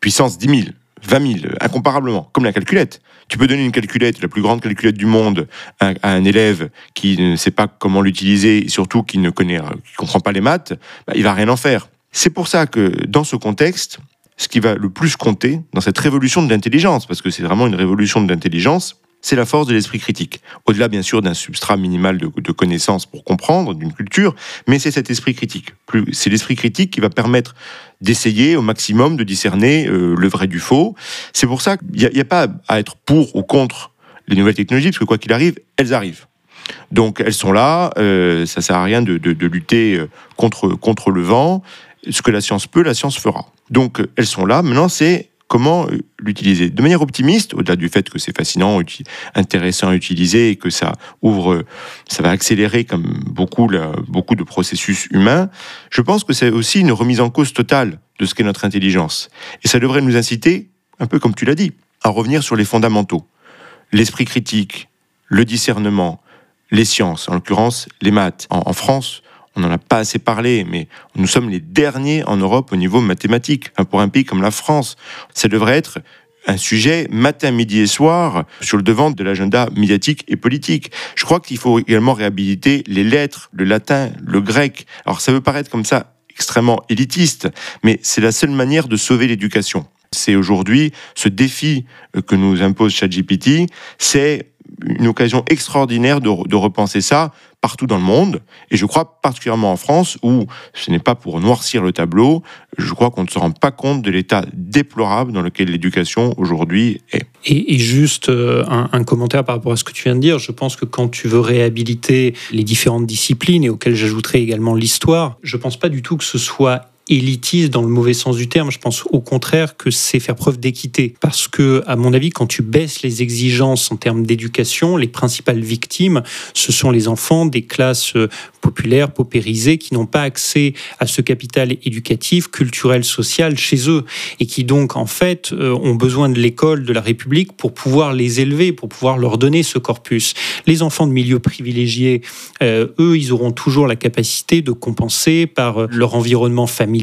puissance 10 000 20 000, incomparablement, comme la calculette. Tu peux donner une calculette, la plus grande calculette du monde, à, un élève qui ne sait pas comment l'utiliser, et surtout qui ne connaît, qui comprend pas les maths, bah, il va rien en faire. C'est pour ça que dans ce contexte, ce qui va le plus compter dans cette révolution de l'intelligence, parce que c'est vraiment une révolution de l'intelligence, c'est la force de l'esprit critique. Au-delà, bien sûr, d'un substrat minimal de, connaissances pour comprendre, d'une culture, mais c'est cet esprit critique. C'est l'esprit critique qui va permettre d'essayer au maximum de discerner euh, le vrai du faux. C'est pour ça qu'il n'y a, pas à être pour ou contre les nouvelles technologies, parce que quoi qu'il arrive, elles arrivent. Donc elles sont là, euh, ça sert à rien de, de, lutter euh, contre, contre le vent. Ce que la science peut, la science fera. Donc elles sont là. Maintenant, c'est comment l'utiliser De manière optimiste, au-delà du fait que c'est fascinant, intéressant à utiliser et que ça ouvre, ça va accélérer comme beaucoup de processus humains, je pense que c'est aussi une remise en cause totale de ce qu'est notre intelligence. Et ça devrait nous inciter, un peu comme tu l'as dit, à revenir sur les fondamentaux. L'esprit critique, le discernement, les sciences, en l'occurrence les maths. en France, on n'en a pas assez parlé, mais nous sommes les derniers en Europe au niveau mathématique. pour un pays comme la France, ça devrait être un sujet matin, midi et soir sur le devant de l'agenda médiatique et politique. Je crois qu'il faut également réhabiliter les lettres, le latin, le grec. Alors ça veut paraître comme ça extrêmement élitiste, mais c'est la seule manière de sauver l'éducation. C'est aujourd'hui ce défi que nous impose ChatGPT, c'est une occasion extraordinaire de, repenser ça partout dans le monde. Et je crois particulièrement en France, où ce n'est pas pour noircir le tableau, je crois qu'on ne se rend pas compte de l'état déplorable dans lequel l'éducation aujourd'hui est. Et, juste euh, un, un, commentaire par rapport à ce que tu viens de dire, je pense que quand tu veux réhabiliter les différentes disciplines, et auxquelles j'ajouterai également l'histoire, je ne pense pas du tout que ce soit élitiste dans le mauvais sens du terme. Je pense au contraire que c'est faire preuve d'équité. Parce que, à mon avis, quand tu baisses les exigences en termes d'éducation, les principales victimes, ce sont les enfants des classes euh, populaires, paupérisées, qui n'ont pas accès à ce capital éducatif, culturel, social chez eux, et qui donc, en fait, euh, ont besoin de l'école de la République pour pouvoir les élever, pour pouvoir leur donner ce corpus. Les enfants de milieux privilégiés, euh, eux, ils auront toujours la capacité de compenser par leur environnement familial.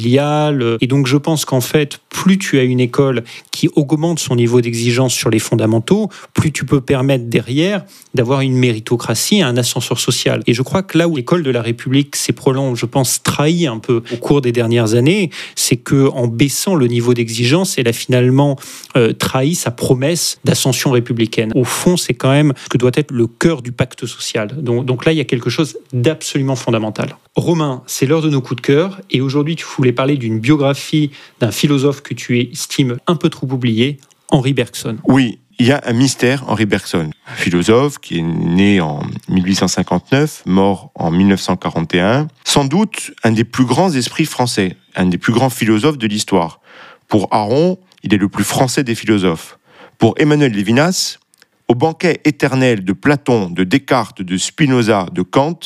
Et donc, je pense qu'en fait, plus tu as une école qui augmente son niveau d'exigence sur les fondamentaux, plus tu peux permettre derrière d'avoir une méritocratie, un ascenseur social. Et je crois que là où l'école de la République s'est prolonge, je pense, trahi un peu au cours des dernières années, c'est que en baissant le niveau d'exigence, elle a finalement euh, trahi sa promesse d'ascension républicaine. Au fond, c'est quand même ce que doit être le cœur du pacte social. Donc là, il y a quelque chose d'absolument fondamental. Romain, c'est l'heure de nos coups de cœur, et aujourd'hui, tu voulais parler d'une biographie d'un philosophe que tu estimes un peu trop oublié, Henri Bergson. Oui, il y a un mystère, Henri Bergson, philosophe qui est né en 1859, mort en 1941, sans doute un des plus grands esprits français, un des plus grands philosophes de l'histoire. Pour Aron, il est le plus français des philosophes. Pour Emmanuel Lévinas, au banquet éternel de Platon, de Descartes, de Spinoza, de Kant,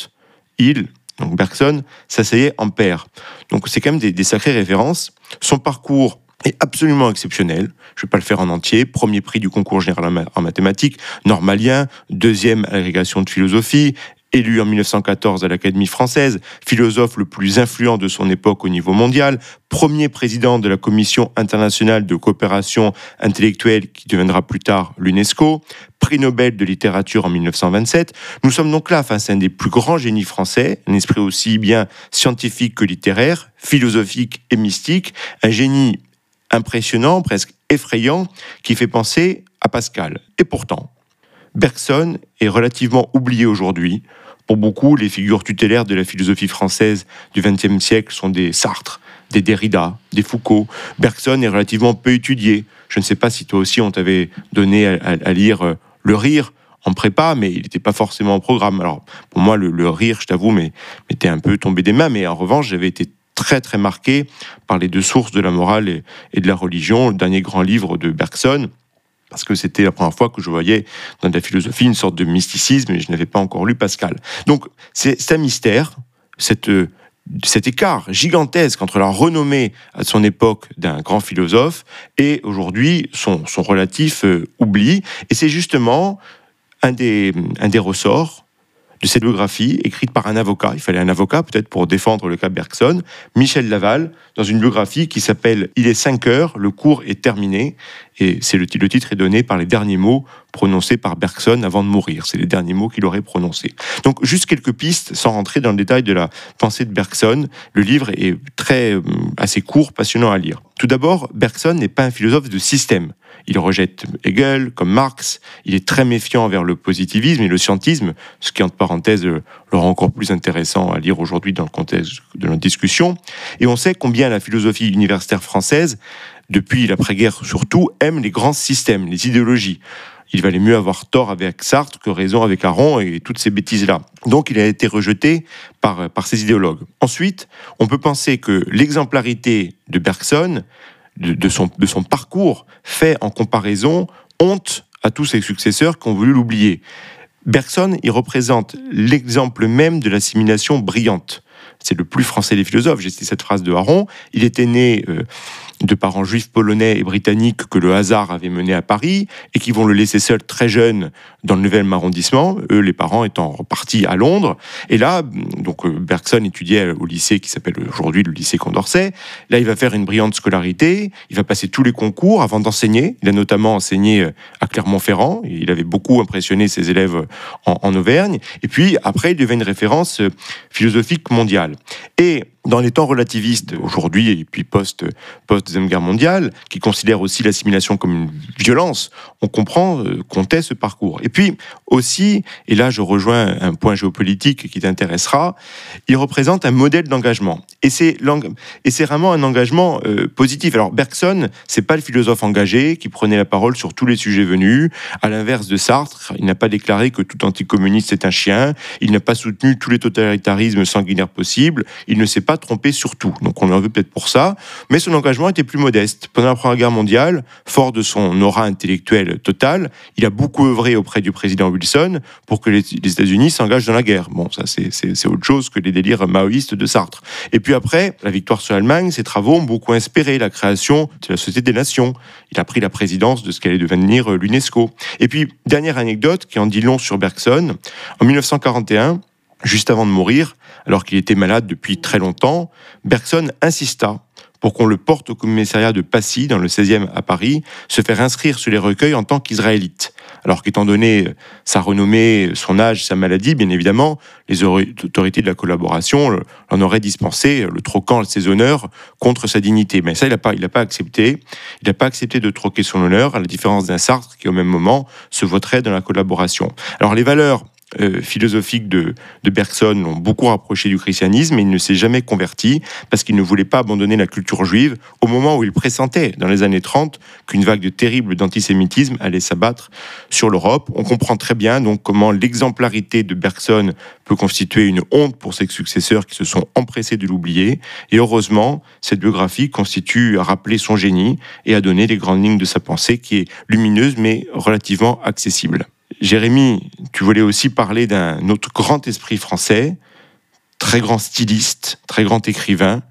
il, donc Bergson, s'asseyait en père. Donc c'est quand même des sacrées références. Son parcours est absolument exceptionnel. Je ne vais pas le faire en entier. Premier prix du concours général en mathématiques, normalien, deuxième agrégation de philosophie, élu en 1914 à l'Académie française, philosophe le plus influent de son époque au niveau mondial, premier président de la Commission internationale de coopération intellectuelle qui deviendra plus tard l'UNESCO, prix Nobel de littérature en 1927. Nous sommes donc là face à un des plus grands génies français, un esprit aussi bien scientifique que littéraire, philosophique et mystique, un génie impressionnant, presque effrayant, qui fait penser à Pascal. Et pourtant, Bergson est relativement oublié aujourd'hui. Pour beaucoup, les figures tutélaires de la philosophie française du XXe siècle sont des Sartre, des Derrida, des Foucault. Bergson est relativement peu étudié. Je ne sais pas si toi aussi on t'avait donné à, lire euh, Le Rire en prépa, mais il n'était pas forcément au programme. Alors, pour moi, le, Rire, je t'avoue, m'était un peu tombé des mains, mais en revanche, j'avais été très très marqué par les deux sources de la morale et, de la religion, le dernier grand livre de Bergson, parce que c'était la première fois que je voyais dans la philosophie une sorte de mysticisme et je n'avais pas encore lu Pascal. Donc c'est un mystère, cette, cet écart gigantesque entre la renommée à son époque d'un grand philosophe et aujourd'hui son, son relatif euh, oubli. Et c'est justement un des, un des ressorts de cette biographie écrite par un avocat. Il fallait un avocat peut-être pour défendre le cas Bergson, Michel Laval, dans une biographie qui s'appelle Il est 5 heures, le cours est terminé. Et c'est le, le, titre est donné par les derniers mots prononcés par Bergson avant de mourir. C'est les derniers mots qu'il aurait prononcés. Donc juste quelques pistes, sans rentrer dans le détail de la pensée de Bergson. Le livre est très euh, assez court, passionnant à lire. Tout d'abord, Bergson n'est pas un philosophe de système. Il rejette Hegel comme Marx. Il est très méfiant envers le positivisme et le scientisme, ce qui, entre parenthèses, le rend encore plus intéressant à lire aujourd'hui dans le contexte de notre discussion. Et on sait combien la philosophie universitaire française, depuis l'après-guerre surtout, aime les grands systèmes, les idéologies. Il valait mieux avoir tort avec Sartre que raison avec Aron et toutes ces bêtises-là. Donc il a été rejeté par, par ces idéologues. Ensuite, on peut penser que l'exemplarité de Bergson de, son, de son parcours fait en comparaison honte à tous ses successeurs qui ont voulu l'oublier. Bergson, il représente l'exemple même de l'assimilation brillante. C'est le plus français des philosophes. J'ai cité cette phrase de Haron. Il était né euh, de parents juifs polonais et britanniques que le hasard avait mené à Paris et qui vont le laisser seul très jeune dans le 9e arrondissement, eux les parents étant repartis à Londres. Et là, donc euh, Bergson étudiait au lycée qui s'appelle aujourd'hui le lycée Condorcet. Là, il va faire une brillante scolarité, il va passer tous les concours avant d'enseigner. Il a notamment enseigné euh, à Clermont-Ferrand, il avait beaucoup impressionné ses élèves en, en Auvergne. Et puis après, il devient une référence euh, philosophique mondiale. Et dans les temps relativistes aujourd'hui et puis post post deuxième guerre mondiale, qui considèrent aussi l'assimilation comme une violence, on comprend euh, comptait ce parcours. Et puis aussi, et là je rejoins un point géopolitique qui t'intéressera, il représente un modèle d'engagement. Et c'est et vraiment un engagement euh, positif. Alors Bergson, c'est pas le philosophe engagé qui prenait la parole sur tous les sujets venus. À l'inverse de Sartre, il n'a pas déclaré que tout anticommuniste est un chien. Il n'a pas soutenu tous les totalitarismes sanguinaires possibles. Il ne s'est pas tromper sur tout. Donc on en veut peut-être pour ça, mais son engagement était plus modeste. Pendant la Première Guerre mondiale, fort de son aura intellectuelle totale, il a beaucoup œuvré auprès du président Wilson pour que les, États-Unis s'engagent dans la guerre. Bon, ça c'est autre chose que les délires maoïstes de Sartre. Et puis après, la victoire sur l'Allemagne, ses travaux ont beaucoup inspiré la création de la Société des Nations. Il a pris la présidence de ce qu'allait devenir l'UNESCO. Et puis, dernière anecdote qui en dit long sur Bergson, en 1941, juste avant de mourir, alors qu'il était malade depuis très longtemps, Bergson insista pour qu'on le porte au commissariat de Passy, dans le 16e à Paris, se faire inscrire sur les recueils en tant qu'israélite. Alors qu'étant donné sa renommée, son âge, sa maladie, bien évidemment, les autorités de la collaboration l'en auraient dispensé, le troquant ses honneurs contre sa dignité. Mais ça, il n'a pas, pas accepté. Il n'a pas accepté de troquer son honneur, à la différence d'un Sartre qui, au même moment, se voterait dans la collaboration. Alors les valeurs euh, philosophiques de, de Bergson l'ont beaucoup rapproché du christianisme, mais il ne s'est jamais converti parce qu'il ne voulait pas abandonner la culture juive au moment où il pressentait, dans les années 30, qu'une vague de terrible d'antisémitisme allait s'abattre sur l'Europe. On comprend très bien donc comment l'exemplarité de Bergson peut constituer une honte pour ses successeurs qui se sont empressés de l'oublier. Et heureusement, cette biographie constitue à rappeler son génie et à donner les grandes lignes de sa pensée qui est lumineuse mais relativement accessible. Jérémy, tu voulais aussi parler d'un autre grand esprit français, très grand styliste, très grand écrivain,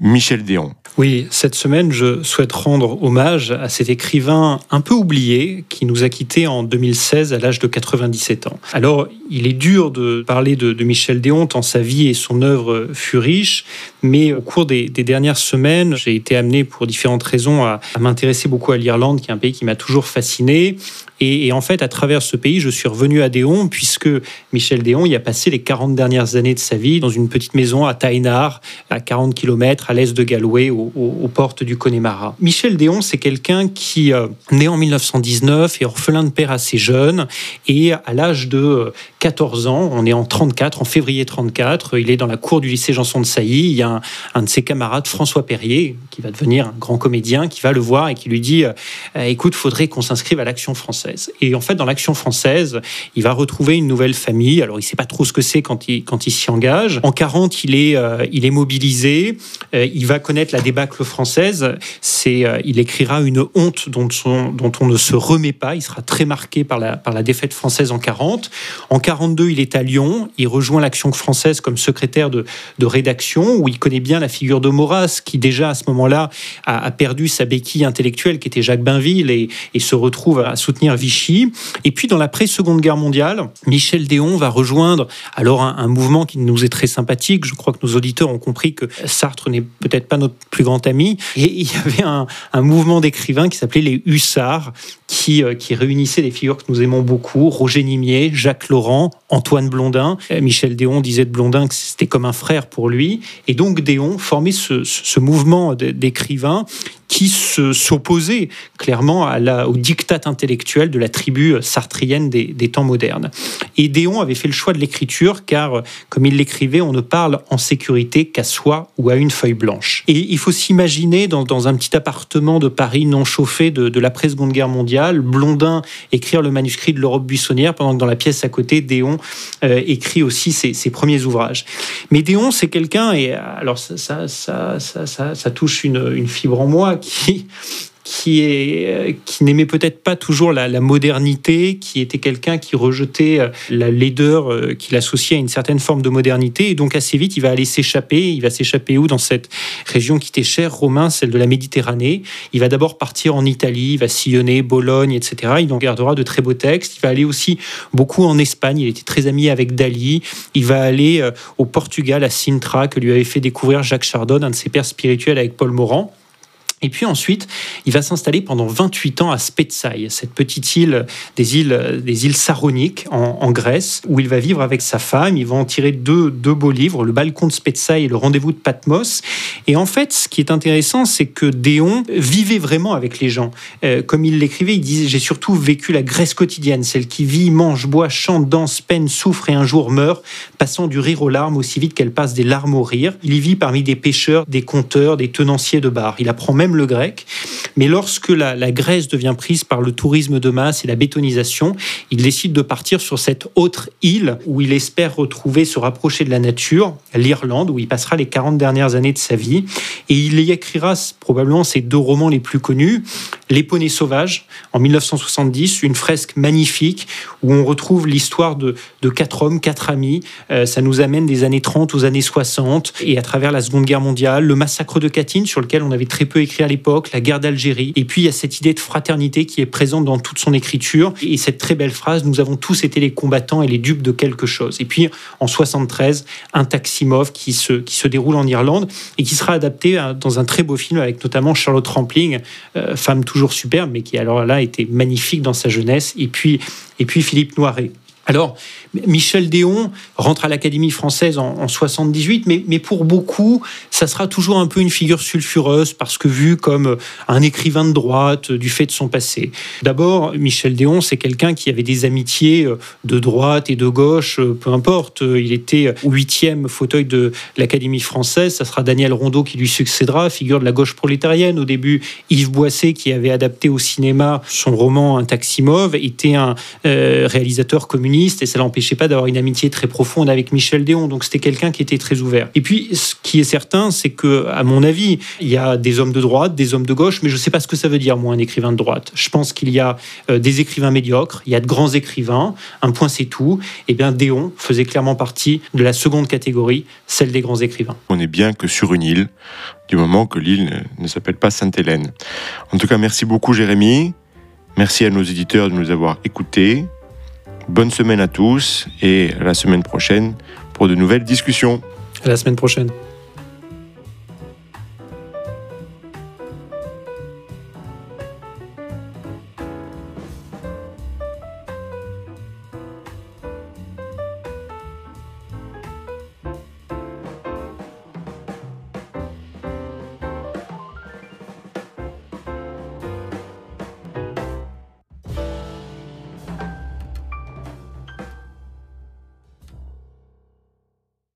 Michel Déon. Oui, cette semaine, je souhaite rendre hommage à cet écrivain un peu oublié qui nous a quittés en 2016 à l'âge de 97 ans. Alors, il est dur de parler de, Michel Déon tant sa vie et son œuvre furent riches, mais au cours des, dernières semaines, j'ai été amené pour différentes raisons à m'intéresser beaucoup à l'Irlande, qui est un pays qui m'a toujours fasciné, et, en fait, à travers ce pays, je suis revenu à Déon, puisque Michel Déon y a passé les 40 dernières années de sa vie dans une petite maison à Taïnar, à 40 km à l'est de Galway, aux, portes du Connemara. Michel Déon, c'est quelqu'un qui, euh, né en 1919, est orphelin de père assez jeune, et à l'âge de 14 ans, on est en 34, en février 34, il est dans la cour du lycée Janson de Sailly, il y a un, de ses camarades, François Perrier, qui va devenir un grand comédien, qui va le voir et qui lui dit, euh, écoute, faudrait qu'on s'inscrive à l'Action française. Et en fait, dans l'action française, il va retrouver une nouvelle famille. Alors, il ne sait pas trop ce que c'est quand il, quand il s'y engage. En 40, il est, euh, il est mobilisé. Euh, il va connaître la débâcle française. C'est, il écrira une honte dont, dont on ne se remet pas. Il sera très marqué par la, par la défaite française en 40. En 42, il est à Lyon. Il rejoint l'action française comme secrétaire de, de rédaction, où il connaît bien la figure de Maurras, qui déjà à ce moment-là a, perdu sa béquille intellectuelle, qui était Jacques Bainville, et, se retrouve à soutenir Vichy. Et puis, dans l'après-seconde guerre mondiale, Michel Déon va rejoindre alors un, mouvement qui nous est très sympathique. Je crois que nos auditeurs ont compris que Sartre n'est peut-être pas notre plus grand ami. Et il y avait un, mouvement d'écrivains qui s'appelait les Hussards, qui, euh, qui réunissait des figures que nous aimons beaucoup Roger Nimier, Jacques Laurent, Antoine Blondin. Euh, Michel Déon disait de Blondin que c'était comme un frère pour lui. Et donc, Déon formait ce, ce mouvement d'écrivains qui s'opposait clairement au diktat intellectuel de la tribu sartrienne des, temps modernes. Et Déon avait fait le choix de l'écriture car, comme il l'écrivait, on ne parle en sécurité qu'à soi ou à une feuille blanche. Et il faut s'imaginer dans, un petit appartement de Paris non chauffé de, de l'après-seconde guerre mondiale, Blondin écrire le manuscrit de l'Europe buissonnière pendant que dans la pièce à côté, Déon euh, écrit aussi ses, premiers ouvrages. Mais Déon, c'est quelqu'un, et alors ça, ça, ça, ça, touche une fibre en moi, qui, qui, est, euh, qui n'aimait peut-être pas toujours la, modernité, qui était quelqu'un qui rejetait euh, la laideur euh, qu'il associait à une certaine forme de modernité. Et donc assez vite, il va aller s'échapper. Il va s'échapper où? Dans cette région qui était chère, Romain, celle de la Méditerranée. Il va d'abord partir en Italie, il va sillonner Bologne, etc. Il en gardera de très beaux textes. Il va aller aussi beaucoup en Espagne. Il était très ami avec Dali. Il va aller au Portugal, à Sintra, que lui avait fait découvrir Jacques Chardon, un de ses pères spirituels avec Paul Morand. Et puis ensuite, il va s'installer pendant 28 ans à Spetsaï, cette petite île des îles, des îles Saroniques en, Grèce, où il va vivre avec sa femme. Il va en tirer deux, deux beaux livres, Le balcon de Spetsaï et Le rendez-vous de Patmos. Et en fait, ce qui est intéressant, c'est que Déon vivait vraiment avec les gens. Euh, comme il l'écrivait, il disait J'ai surtout vécu la Grèce quotidienne, celle qui vit, mange, boit, chante, danse, peine, souffre et un jour meurt, passant du rire aux larmes aussi vite qu'elle passe des larmes au rire. Il y vit parmi des pêcheurs, des conteurs, des tenanciers de bar. Il apprend même le grec. Mais lorsque la, Grèce devient prise par le tourisme de masse et la bétonisation, il décide de partir sur cette autre île où il espère retrouver, se rapprocher de la nature, l'Irlande, où il passera les 40 dernières années de sa vie. Et il y écrira probablement ses deux romans les plus connus, Les poneys sauvages, en 1970, une fresque magnifique où on retrouve l'histoire de, de, quatre hommes, quatre amis. Euh, ça nous amène des années 30 aux années 60 et à travers la Seconde Guerre mondiale, le massacre de Katyn sur lequel on avait très peu écrit à l'époque, la guerre d'Algérie. Et puis il y a cette idée de fraternité qui est présente dans toute son écriture et cette très belle phrase Nous avons tous été les combattants et les dupes de quelque chose. Et puis en 73, un Taximov qui se, qui se déroule en Irlande et qui sera adapté dans un très beau film avec notamment Charlotte Rampling, euh, femme toujours superbe, mais qui alors là était magnifique dans sa jeunesse. Et puis, et puis Philippe Noiret. Alors, Michel Déon rentre à l'Académie française en, en 78, mais, pour beaucoup, ça sera toujours un peu une figure sulfureuse parce que vu comme un écrivain de droite du fait de son passé. D'abord, Michel Déon, c'est quelqu'un qui avait des amitiés euh, de droite et de gauche, euh, peu importe. Il était huitième fauteuil de l'Académie française. Ça sera Daniel Rondeau qui lui succédera, figure de la gauche prolétarienne. Au début, Yves Boisset, qui avait adapté au cinéma son roman Un taxi mauve, était un euh, réalisateur communiste et ça l'empêchait pas d'avoir une amitié très profonde avec Michel Déon. Donc c'était quelqu'un qui était très ouvert. Et puis, ce qui est certain, c'est que, à mon avis, il y a des hommes de droite, des hommes de gauche, mais je ne sais pas ce que ça veut dire, moi, un écrivain de droite. Je pense qu'il y a euh, des écrivains médiocres, il y a de grands écrivains. Un point, c'est tout. Et eh bien, Déon faisait clairement partie de la seconde catégorie, celle des grands écrivains. On est bien que sur une île, du moment que l'île ne s'appelle pas Sainte-Hélène. En tout cas, merci beaucoup, Jérémy. Merci à nos éditeurs de nous avoir écoutés. Bonne semaine à tous et à la semaine prochaine pour de nouvelles discussions. À la semaine prochaine.